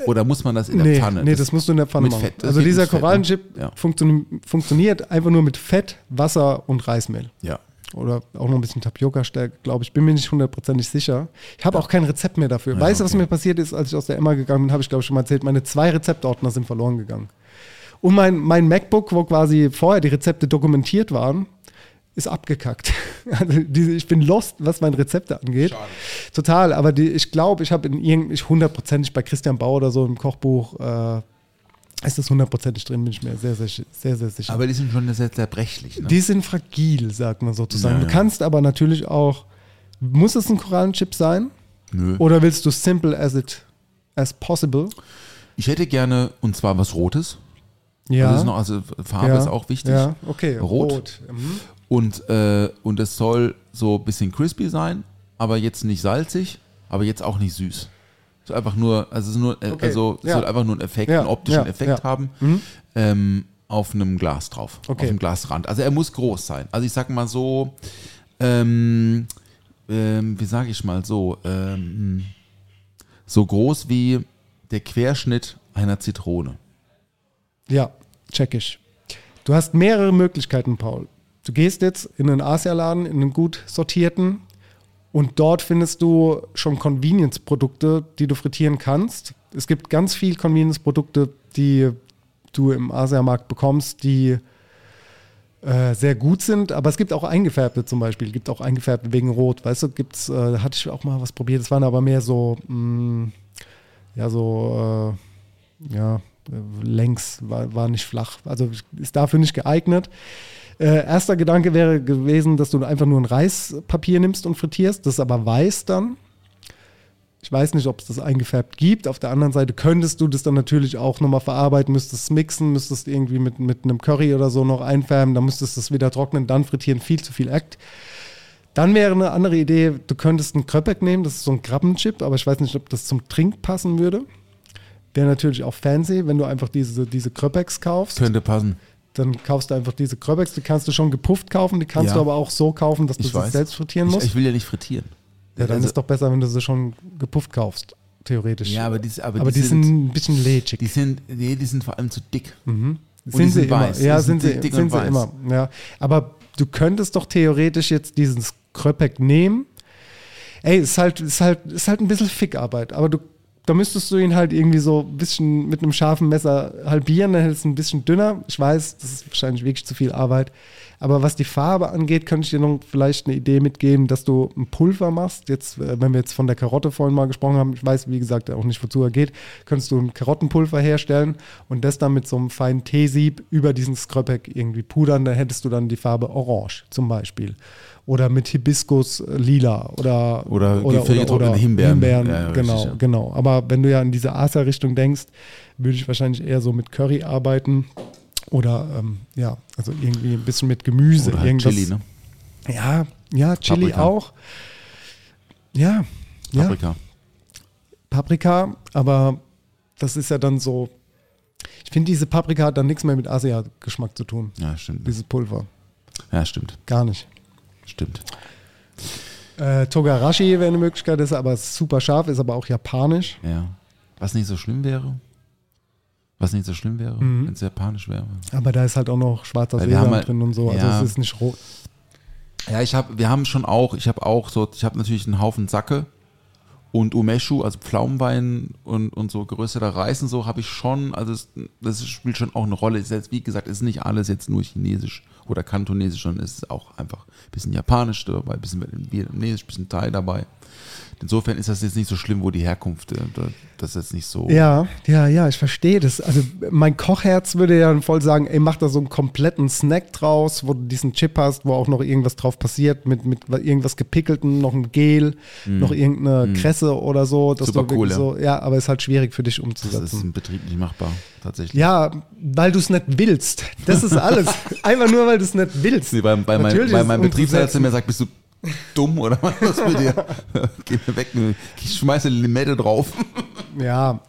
Oder muss man das in der Nee, Pfanne? nee, das musst du in der Pfanne machen. Fett. Das also dieser ne? Korallenchip Ja. funktio funktioniert einfach nur mit Fett, Wasser und Reismehl. Ja. Oder auch noch ein bisschen Tapioca-Stärke, glaube ich. Bin mir nicht hundertprozentig sicher. Ich habe auch kein Rezept mehr dafür. weißt du, was okay. mir passiert ist, als ich aus der Emma gegangen bin, habe ich, glaube ich, schon mal erzählt. Meine zwei Rezeptordner sind verloren gegangen. Und mein, mein MacBook, wo quasi vorher die Rezepte dokumentiert waren, ist abgekackt. Also diese, ich bin lost, was meine Rezepte angeht. Total, aber die, ich glaube, ich habe in irgendeinem, hundertprozentig bei Christian Bauer oder so im Kochbuch, äh, ist das hundertprozentig drin, bin ich mir sehr, sehr, sehr, sehr sicher. Aber die sind schon sehr zerbrechlich. Ne? Die sind fragil, sagt man sozusagen. Ja, Du kannst aber natürlich auch, muss es ein Korallenchip sein? Nö. Oder willst du simple as it as possible? Ich hätte gerne, und zwar was Rotes. Ja. Also, noch, also Farbe ja. ist auch wichtig. Ja, okay. Rot. Mhm. Und, äh, und es soll so ein bisschen crispy sein, aber jetzt nicht salzig, aber jetzt auch nicht süß. So einfach nur, also es ist nur, äh, Okay, also es ja. soll einfach nur einen Effekt, Ja, einen optischen ja, Effekt haben, Mhm. ähm, auf einem Glas drauf, Okay. auf einem Glasrand. Also er muss groß sein. Also ich sag mal so, ähm, ähm, wie sage ich mal so, ähm, so groß wie der Querschnitt einer Zitrone. Ja, check ich. Du hast mehrere Möglichkeiten, Paul. Du gehst jetzt in einen Asialaden, in einen gut sortierten und dort findest du schon Convenience-Produkte, die du frittieren kannst. Es gibt ganz viel Convenience-Produkte, die du im Asiamarkt bekommst, die äh, sehr gut sind, aber es gibt auch eingefärbte zum Beispiel, Es gibt auch eingefärbte wegen Rot, weißt du, äh, da hatte ich auch mal was probiert, das waren aber mehr so, mh, ja, so, äh, ja, äh, längs, war, war nicht flach, also ist dafür nicht geeignet. Äh, erster Gedanke wäre gewesen, dass du einfach nur ein Reispapier nimmst und frittierst, das aber weiß dann. Ich weiß nicht, ob es das eingefärbt gibt. Auf der anderen Seite könntest du das dann natürlich auch nochmal verarbeiten, müsstest es mixen, müsstest irgendwie mit, mit einem Curry oder so noch einfärben, dann müsstest du es wieder trocknen, dann frittieren, viel zu viel Act. Dann wäre eine andere Idee, du könntest einen Kröpek nehmen, das ist so ein Krabbenchip, aber ich weiß nicht, ob das zum Trink passen würde. Wäre natürlich auch fancy, wenn du einfach diese, diese Kröpeks kaufst. Könnte passen. Dann kaufst du einfach diese Kröpeks, die kannst du schon gepufft kaufen, die kannst Ja. du aber auch so kaufen, dass du Ich sie weiß. selbst frittieren Ich, musst. ich will ja nicht frittieren. ja, dann Also- ist doch besser, wenn du sie schon gepufft kaufst, theoretisch. Ja, aber die, aber aber die, die sind, sind, ein bisschen lätschig. die sind, nee, die sind vor allem zu dick. sind die sie sind immer. weiß. Ja, Die sind sind sie, dick sind und sie weiß. immer. Ja. Aber du könntest doch theoretisch jetzt dieses Kröpek nehmen. Ey, ist halt, ist halt, ist halt ein bisschen Fickarbeit, aber du, da müsstest du ihn halt irgendwie so ein bisschen mit einem scharfen Messer halbieren, dann hättest du ein bisschen dünner. Ich weiß, das ist wahrscheinlich wirklich zu viel Arbeit. Aber was die Farbe angeht, könnte ich dir noch vielleicht eine Idee mitgeben, dass du ein Pulver machst. Jetzt, äh, wenn wir jetzt von der Karotte vorhin mal gesprochen haben, ich weiß, wie gesagt, auch nicht, wozu er geht, könntest du ein Karottenpulver herstellen und das dann mit so einem feinen Teesieb über diesen Skröpek irgendwie pudern. Da hättest du dann die Farbe Orange zum Beispiel. Oder mit Hibiskus äh, lila oder, Oder gefriergetrocknete Himbeeren. Himbeeren Ja, genau, richtig, ja. genau. Aber wenn du ja in diese Asia-Richtung denkst, würde ich wahrscheinlich eher so mit Curry arbeiten. Oder ähm, ja, also irgendwie ein bisschen mit Gemüse. Oder halt irgendwas. Chili, ne? Ja, ja, Chili Paprika. auch. Ja, ja, Paprika. Paprika, aber das ist ja dann so. Ich finde, diese Paprika hat dann nichts mehr mit Asia-Geschmack zu tun. Ja, stimmt. Dieses Pulver. Ja, stimmt. Gar nicht. Stimmt. Äh, Togarashi wäre eine Möglichkeit, ist aber super scharf, ist aber auch japanisch. Ja. Was nicht so schlimm wäre. Was nicht so schlimm wäre, Mhm. wenn es japanisch wäre. Aber da ist halt auch noch schwarzer Sesam halt- drin und so. Also ja. es ist nicht rot. Ja, ich habe, wir haben schon auch, ich habe auch so, ich habe natürlich einen Haufen Sacke und Umeshu, also Pflaumenwein und, und so gerösteter Reis und so habe ich schon, also es, das spielt schon auch eine Rolle. Ist jetzt, wie gesagt, ist nicht alles jetzt nur chinesisch oder kantonesisch, sondern es ist auch einfach ein bisschen japanisch dabei, ein bisschen vietnamesisch, ein bisschen Thai dabei. Insofern ist das jetzt nicht so schlimm, wo die Herkunft, äh, das ist jetzt nicht so. Ja, ja, ja, ich verstehe das. Also mein Kochherz würde ja voll sagen, ey, mach da so einen kompletten Snack draus, wo du diesen Chip hast, wo auch noch irgendwas drauf passiert, mit, mit irgendwas gepickelten, noch ein Gel, noch irgendeine Kresse oder so. dass Mm. Super cool, ja. So, ja, aber ist halt schwierig für dich das umzusetzen. ist im Betrieb nicht machbar, tatsächlich. Ja, weil du es nicht willst. Das ist alles. Einfach nur, weil du es nicht willst. Nee, bei, bei, mein, bei meinem Betriebsleiter umzusetzen. mir sagt, bist du dumm oder was ist mit dir? Geh mir weg, ich schmeiße Limette drauf. Ja,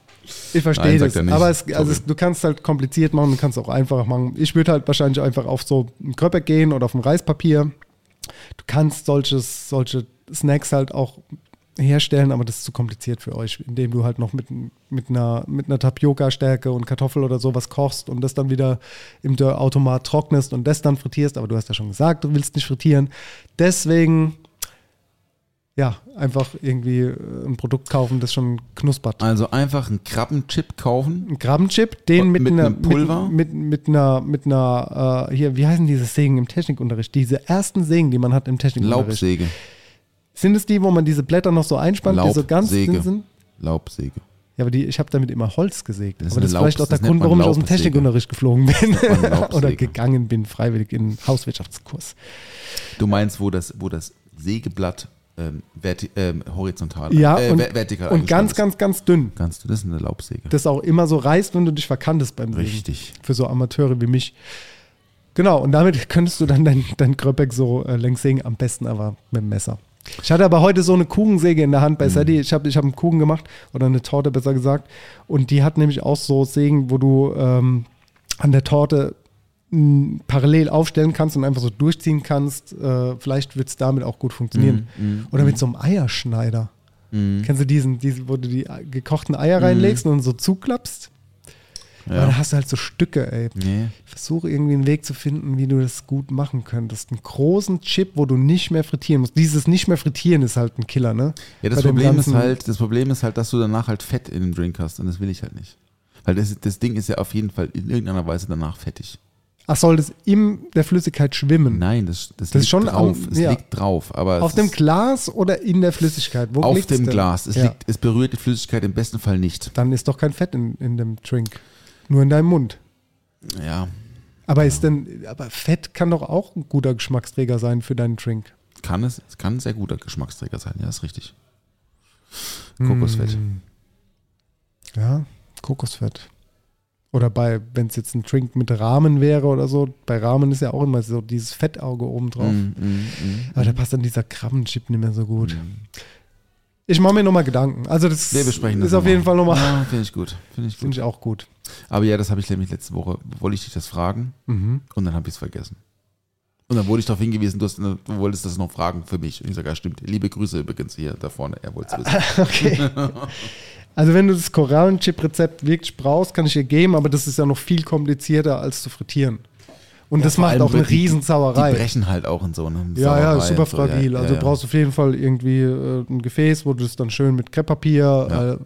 ich verstehe Nein, das. er. Aber es, also es, du kannst halt kompliziert machen, du kannst auch einfach machen. Ich würde halt wahrscheinlich einfach auf so ein Kröppeck gehen oder auf ein Reispapier. Du kannst solches, solche Snacks halt auch herstellen, aber das ist zu kompliziert für euch, indem du halt noch mit, mit einer, mit einer Tapioca-Stärke und Kartoffel oder sowas kochst und das dann wieder im Dörrautomat trocknest und das dann frittierst. Aber du hast ja schon gesagt, du willst nicht frittieren. Deswegen, ja, einfach irgendwie äh, ein Produkt kaufen, das schon knuspert. Also einfach einen Krabbenchip kaufen. Ein Krabbenchip, den mit, mit einer, einem Pulver? Mit, mit, mit einer, mit einer, äh, hier, wie heißen diese Sägen im Technikunterricht? Diese ersten Sägen, die man hat im Technikunterricht. Laubsäge. Sind es die, wo man diese Blätter noch so einspannt, die so ganz Laubsäge. dünn sind? Laubsäge. Ja, aber die, ich habe damit immer Holz gesägt. Das ist aber das ist vielleicht Laub- auch der Grund, warum ich aus dem. Technikunterricht geflogen bin. Oder gegangen bin, freiwillig in den Hauswirtschaftskurs. Du meinst, wo das, wo das Sägeblatt ähm, ähm, horizontal, Ja, äh, und, ver- vertikal und ganz, eingespannt ganz, ganz dünn. ist. Kannst du, das ist eine Laubsäge. Das auch immer so reißt, wenn du dich verkantest beim Sägen. Richtig. Für so Amateure wie mich. Genau, und damit könntest du dann dein, dein Kröppeck so äh, längs sägen, am besten aber mit dem Messer. Ich hatte aber heute so eine Kuchensäge in der Hand bei Mhm. Sadie. Ich habe ich hab einen Kuchen gemacht oder eine Torte besser gesagt. Und die hat nämlich auch so Sägen, wo du ähm, an der Torte parallel aufstellen kannst und einfach so durchziehen kannst. Äh, vielleicht wird es damit auch gut funktionieren. Mhm, Oder mit so einem Eierschneider. Kennst du diesen, diesen, wo du die gekochten Eier reinlegst und so zuklappst? Aber da. Ja. hast du halt so Stücke, ey. Nee. Versuche irgendwie einen Weg zu finden, wie du das gut machen könntest. Einen großen Chip, wo du nicht mehr frittieren musst. Dieses nicht mehr frittieren ist halt ein Killer, ne? Ja, das Bei Problem ist halt, das Problem ist halt, dass du danach halt Fett in dem Drink hast und das will ich halt nicht. Weil das, das Ding ist ja auf jeden Fall in irgendeiner Weise danach fettig. Ach, soll das in der Flüssigkeit schwimmen? Nein, das, das, Das ist liegt schon drauf. am- es ja. liegt drauf. Aber Auf dem ist Glas oder in der Flüssigkeit? Wo auf dem? Glas. Es, Ja. liegt, es berührt die Flüssigkeit im besten Fall nicht. Dann ist doch kein Fett in, in dem Drink. Nur in deinem Mund. Ja, Aber ist denn, aber Fett kann doch auch ein guter Geschmacksträger sein für deinen Drink. kann es, es kann ein sehr guter Geschmacksträger sein. Ja, ist richtig. Kokosfett. Mm. Ja, Kokosfett. Oder bei, wenn es jetzt ein Drink mit Rahmen wäre oder so, bei Rahmen ist ja auch immer so dieses Fettauge oben drauf. Mm, mm, mm. Aber da passt dann dieser Krabbenchip nicht mehr so gut. Ich mache mir nochmal Gedanken. Also das Wir besprechen das ist auf jeden Fall nochmal, Ja, finde ich gut. Finde ich finde gut. ich auch gut. Aber ja, das habe ich nämlich letzte Woche, wollte ich dich das fragen Mhm. und dann habe ich es vergessen. Und dann wurde ich darauf hingewiesen, du, hast, du wolltest das noch fragen für mich. Und ich sage, ja stimmt. Liebe Grüße übrigens hier da vorne. Er wollte es wissen. Okay. Also wenn du das Korallenchip-Rezept wirklich brauchst, kann ich dir geben, aber das ist ja noch viel komplizierter als zu frittieren. Und das Vor macht auch eine die- Die Riesensauerei. brechen halt auch in so einem Ja, ja, super und so. Ja, fragil. ja, also ja. brauchst du auf jeden Fall irgendwie äh, ein Gefäß, wo du es dann schön mit Krepppapier Ja. äh,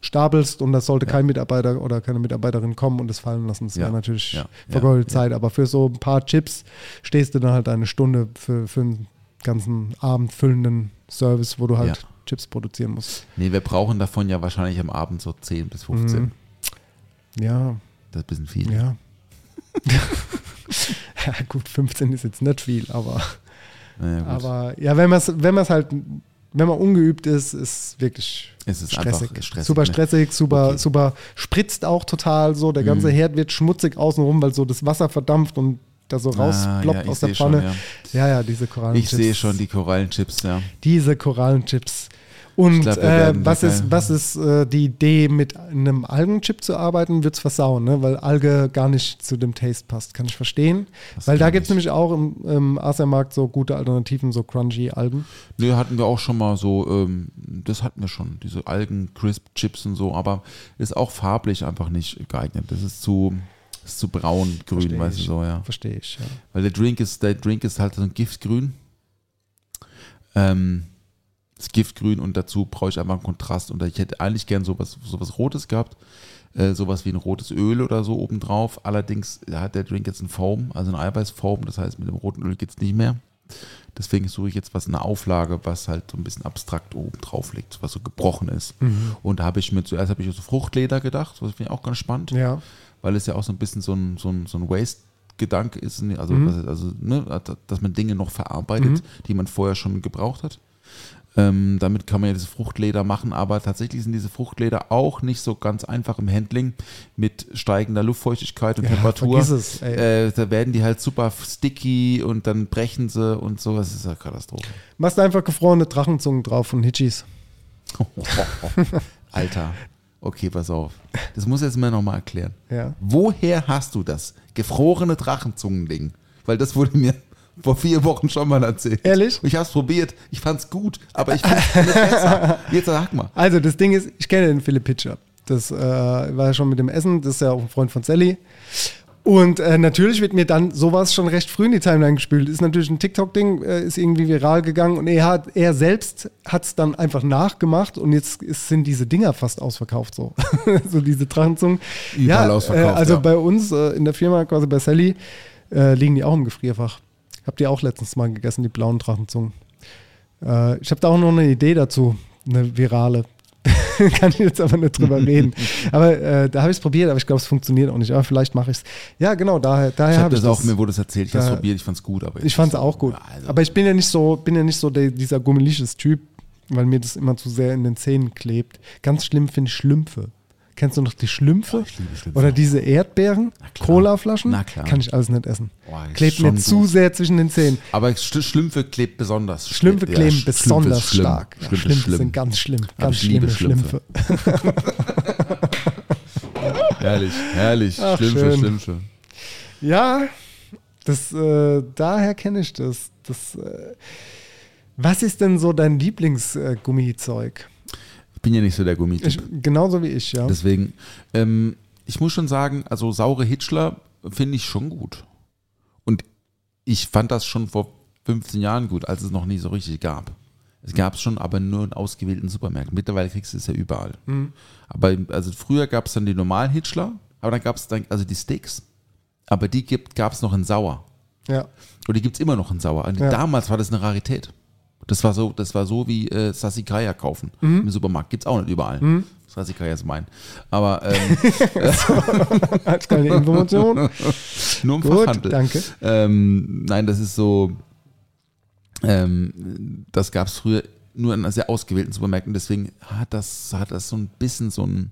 stapelst und das sollte kein Mitarbeiter oder keine Mitarbeiterin kommen und es fallen lassen. Das Ja. wäre natürlich Ja. vergeudete Ja. Zeit. Aber für so ein paar Chips stehst du dann halt eine Stunde für, für einen ganzen Abend füllenden Service, wo du halt Ja. Chips produzieren musst. Nee, wir brauchen davon ja wahrscheinlich am Abend so 10 bis 15. Mhm. Ja, Das ist ein bisschen viel. ja. ja, gut, 15 ist jetzt nicht viel, aber, Naja, gut. aber ja, wenn man es wenn man's halt, wenn man ungeübt ist, ist wirklich es ist stressig. stressig. super ne? stressig, super, Okay. super spritzt auch total so. Der ganze Mhm. Herd wird schmutzig außenrum, weil so das Wasser verdampft und da so Ah, rausploppt ja, ich aus der seh schon, Pfanne. ja. ja. ja, diese Korallenchips. Ich sehe schon die Korallenchips, ja. Diese Korallenchips. Und glaub, äh, was, ist, was ist äh, die Idee, mit einem Algenchip zu arbeiten, wird es versauen, ne? weil Alge gar nicht zu dem Taste passt. Kann ich verstehen. Das weil da gibt es ich. nämlich auch im, im Asiamarkt so gute Alternativen, so crunchy Algen. Nö, hatten wir auch schon mal so, ähm, das hatten wir schon, diese Algen-Crisp-Chips und so, aber ist auch farblich einfach nicht geeignet. Das ist zu, ist zu braun, grün, Versteh weißt du ich. so, ja. Verstehe ich, ja. Weil der Drink ist, der Drink ist halt so ein Giftgrün. Ähm, das Giftgrün und dazu brauche ich einfach einen Kontrast. Und ich hätte eigentlich gern sowas, sowas Rotes gehabt. Äh, sowas wie ein rotes Öl oder so obendrauf. Allerdings hat der Drink jetzt einen Foam, also eine Eiweißform. Das heißt, mit dem roten Öl geht es nicht mehr. Deswegen suche ich jetzt was, eine Auflage, was halt so ein bisschen abstrakt oben drauf liegt, was so gebrochen ist. Und da habe ich mir zuerst habe ich so Fruchtleder gedacht, das finde ich auch ganz spannend Ja, weil es ja auch so ein bisschen so ein, so ein, so ein Waste-Gedanke ist, ne? also, Mhm. was- also ne? dass man Dinge noch verarbeitet, die man vorher schon gebraucht hat. Ähm, damit kann man ja diese Fruchtleder machen, aber tatsächlich sind diese Fruchtleder auch nicht so ganz einfach im Handling mit steigender Luftfeuchtigkeit und Ja, Temperatur. es, äh, da werden die halt super sticky und dann brechen sie und so. Das ist eine Katastrophe. machst einfach gefrorene Drachenzungen drauf von Hitchis. Alter. Okay, pass auf. Das muss ich jetzt mal nochmal erklären. Ja. Woher hast du das gefrorene Drachenzungen-Ding? Weil das wurde mir vor vier Wochen schon mal erzählt. Ehrlich? Ich habe es probiert, ich fand es gut, aber ich finde es besser. Jetzt sag mal. Also das Ding ist, ich kenne den Philipp Pitcher. Das äh, war ja schon mit dem Essen, das ist ja auch ein Freund von Sally. Und äh, natürlich wird mir dann sowas schon recht früh in die Timeline gespült. Ist natürlich ein TikTok-Ding, äh, ist irgendwie viral gegangen und er, hat, er selbst hat es dann einfach nachgemacht und jetzt ist, sind diese Dinger fast ausverkauft so. so diese Drachenzungen. Überall ja, ausverkauft, Äh, also ja. bei uns äh, in der Firma, quasi bei Sally, äh, liegen die auch im Gefrierfach. Habt ihr auch letztens mal gegessen, die blauen Drachenzungen. Äh, ich habe da auch noch eine Idee dazu, eine virale. Kann ich jetzt aber nicht drüber reden. Aber äh, da habe ich es probiert, aber ich glaube, es funktioniert auch nicht. Aber vielleicht mache ich es. Ja, genau, daher, daher Ich habe ich das auch, das. mir wurde es erzählt, ich habe es probiert, ich fand es gut. Aber ich fand es auch gut. Also, Aber ich bin ja nicht so, bin ja nicht so der, dieser gummelisches Typ, weil mir das immer zu sehr in den Zähnen klebt. Ganz schlimm finde ich Schlümpfe. Kennst du noch die Schlümpfe? Oh, Schlümpfe. Oder diese Erdbeeren? Colaflaschen? Na klar. Kann ich alles nicht essen. Ist Klebt mir zu gut. sehr zwischen den Zähnen. aber Sch- Schlümpfe klebt besonders. Schlümpfe Ja, kleben Sch- besonders ist schlimm. stark. Ja, Schlümpfe, ist Schlümpfe schlimm. sind ganz schlimm. Ganz schlimme Schlümpfe. Schlümpfe. Herrlich, herrlich. Ach, Schlümpfe, schön. Schlümpfe. Ja, das, äh, daher kenne ich das. das äh, was ist denn so dein Lieblingsgummizeug? Ich bin ja nicht so der Gummityp. Ich, genauso wie ich, ja. Deswegen, ähm, ich muss schon sagen, also saure Hitchler finde ich schon gut. Und ich fand das schon vor 15 Jahren gut, als es noch nie so richtig gab. Es gab es schon, aber nur in ausgewählten Supermärkten. Mittlerweile kriegst du es ja überall. Aber also früher gab es dann die normalen Hitchler, aber dann gab es dann, also die Sticks, aber die gab es noch in sauer. ja. Und die gibt es immer noch in sauer. Und Ja. Damals war das eine Rarität. Das war so, das war so wie äh, Sassicaia kaufen Mhm. im Supermarkt. Gibt es auch nicht überall. Sassicaia ist mein. Aber ähm, Als kleine Information. nur im Gut, Fachhandel. danke. Ähm, nein, das ist so, ähm, das gab es früher nur in sehr ausgewählten Supermärkten. Deswegen hat das, hat das so ein bisschen so ein,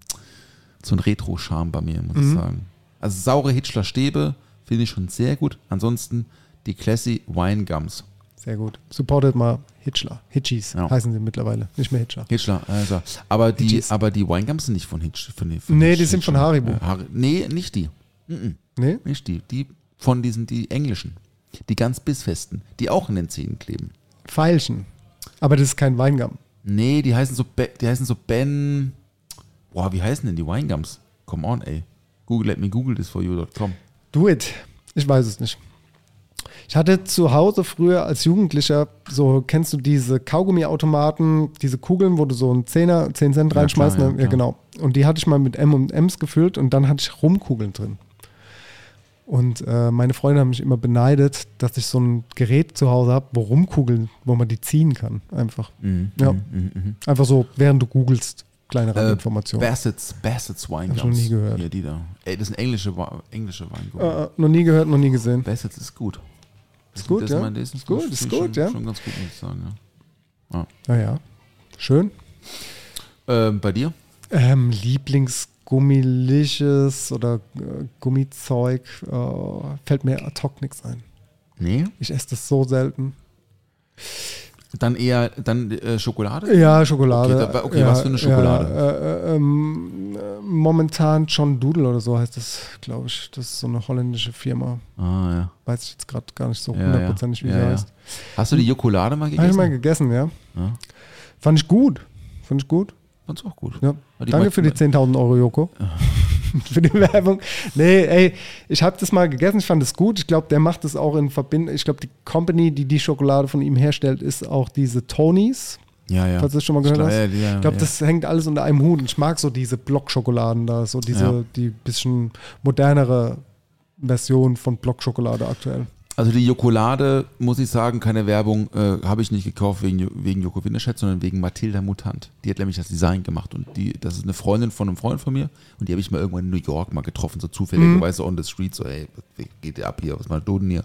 so ein Retro-Charme bei mir, muss Mhm. ich sagen. Also saure Hitchler Stäbe finde ich schon sehr gut. Ansonsten die Classy Wine Gums. Sehr gut. Supportet mal Hitchler. Hitchies Ja. heißen sie mittlerweile. Nicht mehr Hitchler. Hitchler, also. Aber die, Hitchies. aber die Wine Gums sind nicht von Hitch. Von, von Nee, Hitch- die sind von Hitchler. Haribo. Äh, Hari nee, nicht die. Nee? Nicht die. Die von diesen, die englischen. Die ganz bissfesten, die auch in den Zähnen kleben. Pfeilchen. Aber das ist kein Weingum. Nee, die heißen so, Be die heißen so Ben. Boah, wie heißen denn die Winegums? Come on, ey. Google, let me google this for you.com. Do it. Ich weiß es nicht. Ich hatte zu Hause früher als Jugendlicher, so kennst du diese Kaugummiautomaten, diese Kugeln, wo du so einen Zehner, 10 Cent Ja, reinschmeißt? klar, ja, ne? ja, klar. genau. Und die hatte ich mal mit M&M's gefüllt und dann hatte ich Rumkugeln drin. Und äh, meine Freunde haben mich immer beneidet, dass ich so ein Gerät zu Hause habe, wo Rumkugeln, wo man die ziehen kann. Einfach. Mhm, Ja. mhm, mhm, mhm. Einfach so, während du googelst, kleine Äh, Randinformationen. Bassett's, Bassett's Winegums. Hab ich noch nie gehört. Hier, die da. Ey, das sind englische, englische Weingummi. Äh, äh, noch nie gehört, noch nie gesehen. Bassett's ist gut. Ist gut, ja? Das Ist gut, ist gut, schon, ja. Schon ganz gut, muss ich sagen, ja. Naja, schön. Ähm, bei dir? Ähm, Lieblingsgummiliches oder äh, Gummizeug äh, fällt mir ad hoc nichts ein. Nee. Ich esse das so selten. Dann eher dann äh, Schokolade? Ja, Schokolade. Okay, da- okay, ja, was für eine Schokolade? Ja, äh, äh, ähm, äh, momentan John Doodle oder so heißt das, glaube ich. Das ist so eine holländische Firma. Ah, ja. Weiß ich jetzt gerade gar nicht so hundertprozentig, wie Ja, sie ja. heißt. Hast du die Jokolade mal Habe gegessen? ich mal gegessen, ja. Fand ich gut. Fand ich gut. Fand's auch gut. Ja. Die Danke für die 10.000 Euro, Joko. für die Werbung. Nee, ey, ich habe das mal gegessen, ich fand es gut. Ich glaube, der macht das auch in Verbindung. Ich glaube, die Company, die die Schokolade von ihm herstellt, ist auch diese Tonys. Ja, ja. Falls du das schon mal gehört Ich hast. glaub, ja, ja, ich glaube, ja. das hängt alles unter einem Hut. Und ich mag so diese Blockschokoladen da, so diese, Ja. die bisschen modernere Version von Blockschokolade aktuell. Also die Jokolade, muss ich sagen, keine Werbung, äh, habe ich nicht gekauft wegen, wegen Joko Winterscheid, sondern wegen Mathilda Mutant. Die hat nämlich das Design gemacht und die, das ist eine Freundin von einem Freund von mir und die habe ich mal irgendwann in New York mal getroffen, so zufälligerweise on the street, so ey, geht dir ab hier, was mal du denn hier?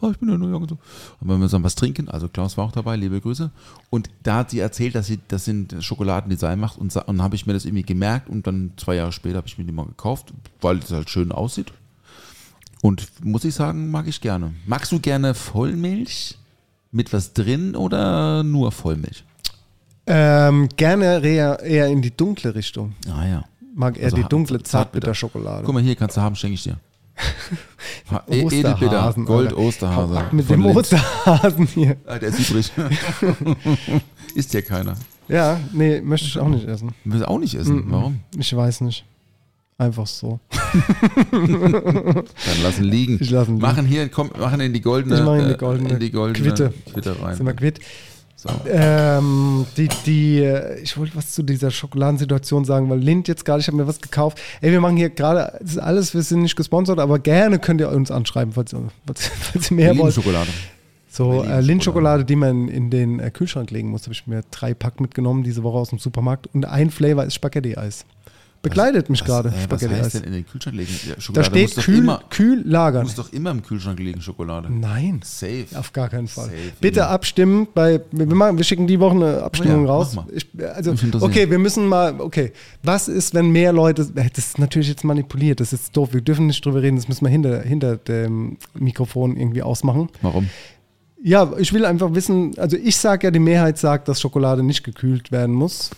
Oh, ich bin in New York und so. Und wenn wir zusammen was trinken, also Klaus war auch dabei, liebe Grüße. Und da hat sie erzählt, dass sie das sind Schokoladendesign macht und, und habe ich mir das irgendwie gemerkt und dann zwei Jahre später habe ich mir die mal gekauft, weil es halt schön aussieht. Und muss ich sagen, mag ich gerne. Magst du gerne Vollmilch mit was drin oder nur Vollmilch? Ähm, gerne eher, eher in die dunkle Richtung. Ah ja. Mag eher Also die dunkle Zartbitter. Zartbitterschokolade. Guck mal, hier kannst du haben, schenke ich dir. E- Edelbitter, Gold. Osterhase. Mit dem Lindt. Osterhasen hier. Ah, der ist übrig. Isst ja keiner. Ja, nee, möchte ich auch nicht essen. Will auch nicht essen. Warum? Ich weiß nicht. Einfach so. Dann lassen liegen. Ich lasse ihn liegen. Machen hier, komm, machen in die goldene, Ich mache in die äh, goldene in die goldene Quitte. Quitte rein. Sind wir quitt? So. Ähm, die, die, äh, ich wollte was zu dieser Schokoladensituation sagen, weil Lind jetzt gerade, ich habe mir was gekauft. Ey, wir machen hier gerade, das ist alles, wir sind nicht gesponsert, aber gerne könnt ihr uns anschreiben, falls, ihr- falls, falls ihr mehr wollt. Schokolade. So, äh, Lindschokolade, die man in den äh, Kühlschrank legen muss, habe ich mir drei Pack mitgenommen diese Woche aus dem Supermarkt und ein Flavor ist Spaghetti-Eis. Begleitet mich gerade, Was, äh, was heißt denn in den Kühlschrank legen? Ja, Da Schokolade steht kühl, immer, kühl lagern. muss doch immer im Kühlschrank liegen, Schokolade. Nein. Safe. Auf gar keinen Fall. Safe, Bitte ja. abstimmen bei wir, machen, wir schicken die Woche eine Abstimmung Oh ja, raus. Ich, also okay, wir müssen mal okay, was ist, wenn mehr Leute äh, das ist natürlich jetzt manipuliert, das ist doof. Wir dürfen nicht drüber reden, das müssen wir hinter hinter dem Mikrofon irgendwie ausmachen. Warum? Ja, ich will einfach wissen, also ich sage ja, die Mehrheit sagt, dass Schokolade nicht gekühlt werden muss.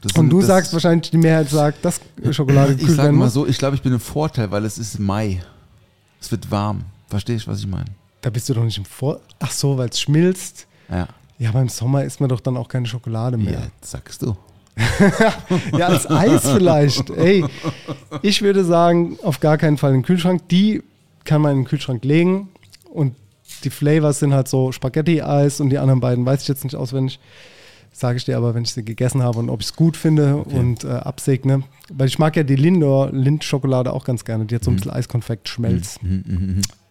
Das Und sind- du sagst wahrscheinlich, die Mehrheit sagt, dass Schokolade Ich gekühlt sage werden mal so, ich glaube, ich bin im Vorteil, weil es ist Mai. Es wird warm. Verstehst du, was ich meine? Da bist du doch nicht im Vor. Ach so, weil es schmilzt. Ja. Ja, beim Sommer isst man doch dann auch keine Schokolade mehr. Ja, sagst du. Ja, als Eis vielleicht. Ey, ich würde sagen, auf gar keinen Fall in den Kühlschrank. Die kann man in den Kühlschrank legen und die Flavors sind halt so Spaghetti-Eis und die anderen beiden weiß ich jetzt nicht auswendig. Sage ich dir aber, wenn ich sie gegessen habe und ob ich es gut finde und äh, absegne. Weil ich mag ja die Lindor Lindt-Schokolade auch ganz gerne. Die hat so ein bisschen Eiskonfekt, Schmelz.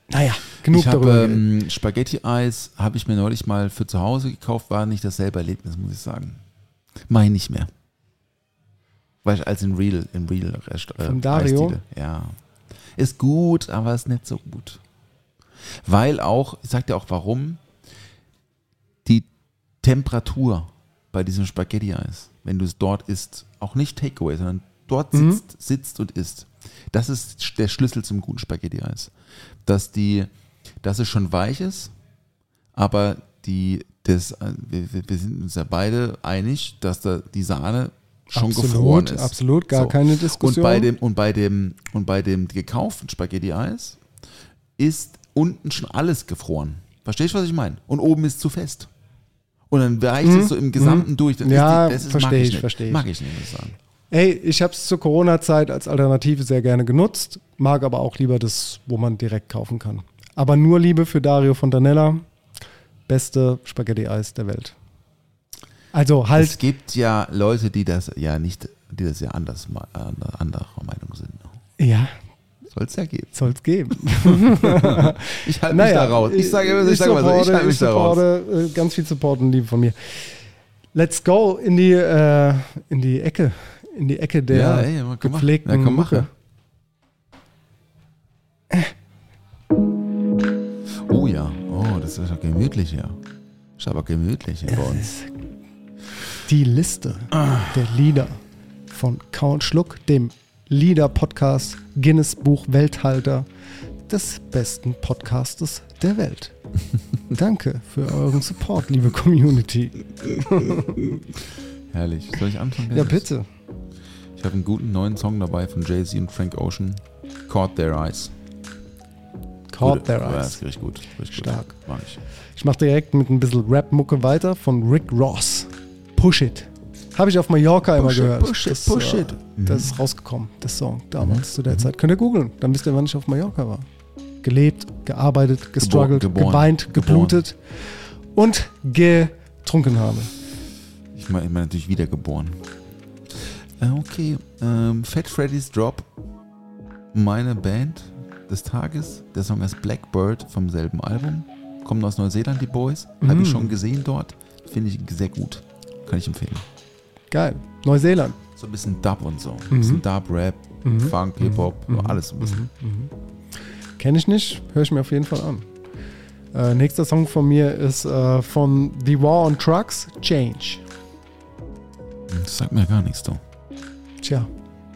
Naja, genug ich darüber. ähm, Spaghetti-Eis, habe ich mir neulich mal für zu Hause gekauft, war nicht dasselbe Erlebnis, muss ich sagen. Ich nicht mehr. Weil ich als in Real, in Real Rest, äh, Von Dario? Eisdiele. Ja. Ist gut, aber ist nicht so gut. Weil auch, ich sag dir auch warum, die Temperatur bei diesem Spaghetti-Eis, wenn du es dort isst, auch nicht Takeaway, sondern dort Mhm. sitzt, sitzt und isst. Das ist der Schlüssel zum guten Spaghetti-Eis. Dass die, dass es schon weich ist, aber die, das, äh, wir, wir- sind uns ja beide einig, dass da die Sahne schon Absolut, gefroren ist. absolut, gar keine Diskussion. Und bei dem, und bei dem, und bei dem gekauften Spaghetti-Eis ist unten schon alles gefroren. Verstehst du, was ich meine? Und oben ist zu fest. Und dann weicht es so im Gesamten durch. Das Mhm. Ja, ist die, das ist, versteh mag ich, nicht. versteh ich. Mag ich nicht, muss ich sagen. Ey, ich habe es zur Corona-Zeit als Alternative sehr gerne genutzt, mag aber auch lieber das, wo man direkt kaufen kann. Aber nur Liebe für Dario Fontanella, beste Spaghetti-Eis der Welt. Also Es halt, gibt ja Leute, die das ja nicht, die das ja anders, äh, anderer Meinung sind. ja, Soll es ja geben. soll es geben. Ich halte mich da raus. Ich sage immer, ich sage mal so, ich halte mich da raus. äh, ganz viel Support und Liebe von mir. Let's go in die, äh, in die Ecke, in die Ecke der Ja, ey, komm, gepflegten Ja, komm, mach. Mucke. Oh ja, oh, das ist ja gemütlich hier. Ist aber gemütlich hier bei uns. Die Liste der Lieder von Count Schluck, dem Lieder-Podcast Guinness Buch Welthalter des besten Podcastes der Welt. Danke für euren Support, liebe Community. Herrlich. Soll ich anfangen? Ja, bitte. Ich habe einen guten neuen Song dabei von Jay-Z und Frank Ocean. Caught Their Eyes. Caught Gute- Their Ja, Eyes. ist richtig gut. Richtig Stark. Gut. Mag ich. Ich mache direkt mit ein bisschen Rap-Mucke weiter von Rick Ross. Push It. Habe ich auf Mallorca immer Push it, gehört. push it, das, push äh, it. Mhm. Das ist rausgekommen, das Song damals zu der Zeit. Könnt ihr googeln, dann wisst ihr, wann ich auf Mallorca war. Gelebt, gearbeitet, gestruggelt, geboren, geweint, geboren. geblutet und getrunken habe. Ich meine ich mein natürlich wiedergeboren. Äh, okay. Ähm, Fat Freddy's Drop. Meine Band des Tages. Der Song heißt Blackbird vom selben Album. Kommen aus Neuseeland, die Boys. Habe ich Mhm. schon gesehen dort. Finde ich sehr gut. Kann ich empfehlen. Geil. Neuseeland. So ein bisschen Dub und so. Ein Mhm. bisschen Dub, Rap, Mhm. Funk, Hip-Hop, Mhm. alles so ein bisschen. Kenne ich nicht, höre ich mir auf jeden Fall an. Äh, nächster Song von mir ist äh, von The War on Trucks, Change. Das sagt mir gar nichts, du. Tja,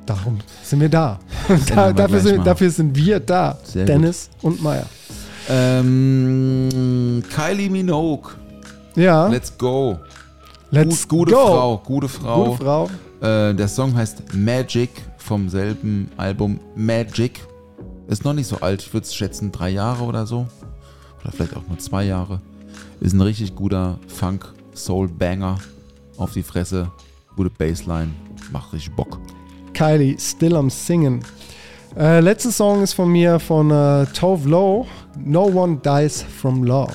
darum sind wir da. da dafür, sind, dafür sind wir da. Sehr gut. Dennis und Maya. Ähm, Kylie Minogue. Ja, Let's go. Let's Gut, gute go. Frau. Gute Frau. Gute Frau. Äh, der Song heißt Magic vom selben Album Magic. Ist noch nicht so alt, ich würde es schätzen, drei Jahre oder so. Oder vielleicht auch nur zwei Jahre. Ist ein richtig guter Funk, Soul-Banger auf die Fresse. Gute Bassline, macht richtig Bock. Kylie, Still am Singen. Äh, letzter Song ist von mir von äh, Tove Lo, No One Dies From Love.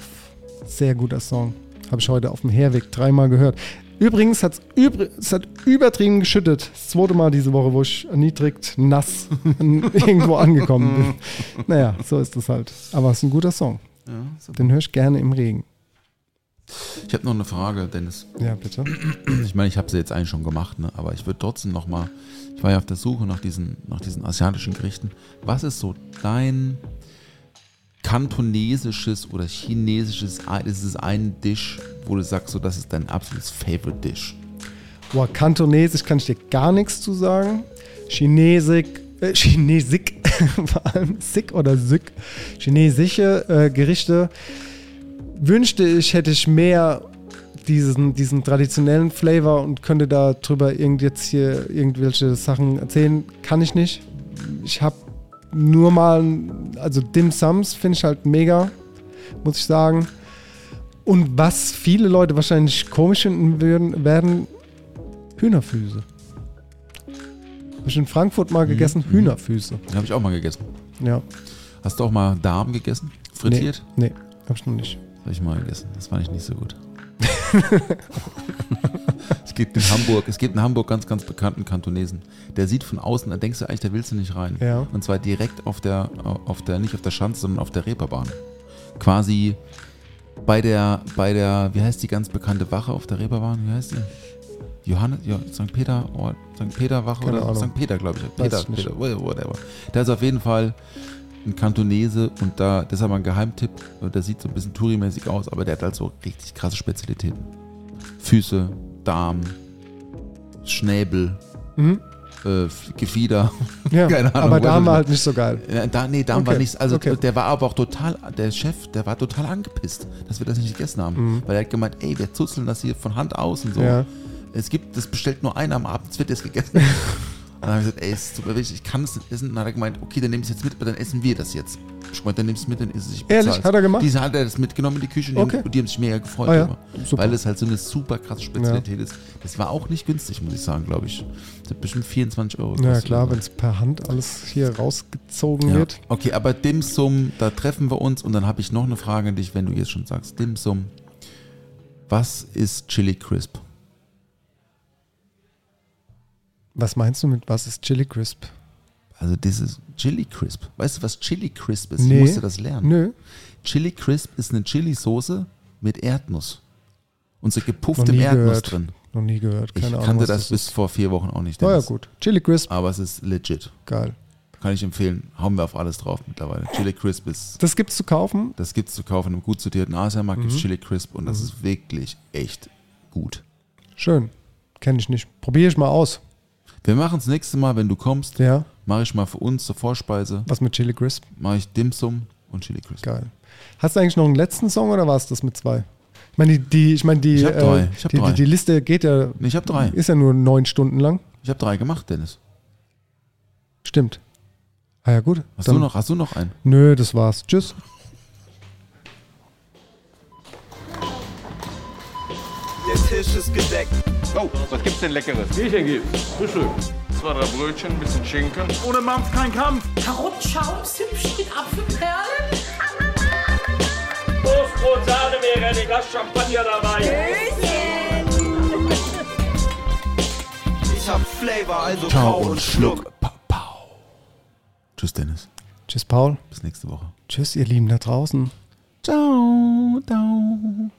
Sehr guter Song. Habe ich heute auf dem Herweg dreimal gehört. Übrigens hat's übr es hat übertrieben geschüttet. Das zweite Mal diese Woche, wo ich erniedrigt, nass irgendwo angekommen bin. Naja, so ist es halt. Aber es ist ein guter Song. Ja. Den höre ich gerne im Regen. Ich habe noch eine Frage, Dennis. Ja, bitte. Ich meine, ich habe sie jetzt eigentlich schon gemacht, ne? aber ich würde trotzdem noch mal, ich war ja auf der Suche nach diesen, nach diesen asiatischen Gerichten. Was ist so dein kantonesisches oder chinesisches, ist es ein Dish, wo du sagst, so, das ist dein absolutes Favorite Dish? Boah, Kantonesisch kann ich dir gar nichts zu sagen. Chinesik, äh, Chinesik, vor allem Sik oder Syk, chinesische äh, Gerichte. Wünschte ich, hätte ich mehr diesen, diesen traditionellen Flavor und könnte darüber irgend jetzt hier irgendwelche Sachen erzählen. Kann ich nicht. Ich habe nur mal, also Dim Sums finde ich halt mega, muss ich sagen. Und was viele Leute wahrscheinlich komisch finden würden, werden Hühnerfüße. Habe ich in Frankfurt mal gegessen, Hühnerfüße. Den habe ich auch mal gegessen. Ja. Hast du auch mal Darm gegessen? Frittiert? Nee, habe ich noch nicht. Habe ich mal gegessen. Das fand ich nicht so gut. Es gibt in Hamburg, es gibt in Hamburg ganz, ganz bekannten Kantonesen. Der sieht von außen, da denkst du eigentlich, da willst du nicht rein. Ja. Und zwar direkt auf der, auf der, nicht auf der Schanze, sondern auf der Reeperbahn. Quasi bei der, bei der, wie heißt die ganz bekannte Wache auf der Reeperbahn? Wie heißt die? Johannes, jo, St. Peter, St. Peter Wache Keine oder Ahnung. St. Peter, glaube ich. Peter. Peter, whatever. Da ist auf jeden Fall ein Kantonese und da, das ist aber ein Geheimtipp. Und der sieht so ein bisschen Touri-mäßig aus, aber der hat halt so richtig krasse Spezialitäten. Füße, Darm, Schnäbel, Mhm. äh, Gefieder. Ja, Keine Ahnung, aber da weiß haben ich wir nicht. halt nicht so geil. Da, nee, Darm Okay, war nichts. Also okay. der war aber auch total, der Chef, der war total angepisst, dass wir das nicht gegessen haben. Weil er hat gemeint, ey, wir zuzeln das hier von Hand aus und so. Mhm. Ja. Es gibt, das bestellt nur einer am Abend, es wird jetzt gegessen. dann habe ich gesagt, ey, es ist super wichtig, ich kann es nicht essen. Und dann hat er gemeint, okay, dann nehme ich es jetzt mit, aber dann essen wir das jetzt. Ich meinte, dann nimmst du es mit, dann isst es sich Ehrlich? Hat er gemacht? Diese hat er das mitgenommen in die Küche und Okay. die, die haben sich mega gefreut. Ah ja. Weil es halt so eine super krasse Spezialität ist. Das war auch nicht günstig, muss ich sagen, glaube ich. Das hat bestimmt 24 Euro Ja gekostet klar, oder so. wenn es per Hand alles hier rausgezogen Ja. wird. Okay, aber Dim Sum, da treffen wir uns und dann habe ich noch eine Frage an dich, wenn du jetzt schon sagst, Dim Sum, was ist Chili Crisp? Was meinst du mit was ist Chili Crisp? Also dieses Chili Crisp. Weißt du, was Chili Crisp ist? Nee. Ich musste das lernen. Nö. Chili Crisp ist eine Chili-Soße mit Erdnuss. Und so gepufftem Erdnuss gehört. drin. Noch nie gehört. Ich Keine Ahnung. kannte was das bis vor vier Wochen auch nicht. Oh ja, Dennis. gut. Chili Crisp, Aber es ist legit. geil. Kann ich empfehlen. Hauen wir auf alles drauf mittlerweile. Chili Crisp ist, Das gibt's zu kaufen. das gibt es zu kaufen im gut sortierten Asiamarkt, Mhm. gibt es Chili Crisp und das ist wirklich echt gut. Schön. Kenne ich nicht. Probiere ich mal aus. Wir machen es nächste Mal, wenn du kommst, Ja. mache ich mal für uns zur Vorspeise, Was mit Chili Crisp? mache ich Dim Sum und Chili Crisp. Geil. Hast du eigentlich noch einen letzten Song oder war es das mit zwei? Ich meine, die, die, ich meine, die, Ich hab drei. äh, Ich hab die, drei. die, die Liste geht ja, Nee, ich habe drei. ist ja nur neun Stunden lang. Ich habe drei gemacht, Dennis. Stimmt. Ah ja, gut. Hast du noch, hast du noch einen? Nö, das war's. Tschüss. Ist gedeckt. Oh, was gibt's denn Leckeres? Bierchen gibt's. Frühstück. Zwei, drei Brötchen, ein bisschen Schinken. Ohne Mampf kein Kampf. Karottenschaum, Zimtstück, Apfelperlen. Toastbrot, Sahne wäre ein Glas Champagner dabei. Ich hab Flavor, also Ciao und schluck. Pow, pow. Tschüss, Dennis. Tschüss, Paul. Bis nächste Woche. Tschüss, ihr Lieben da draußen. Ciao, ciao.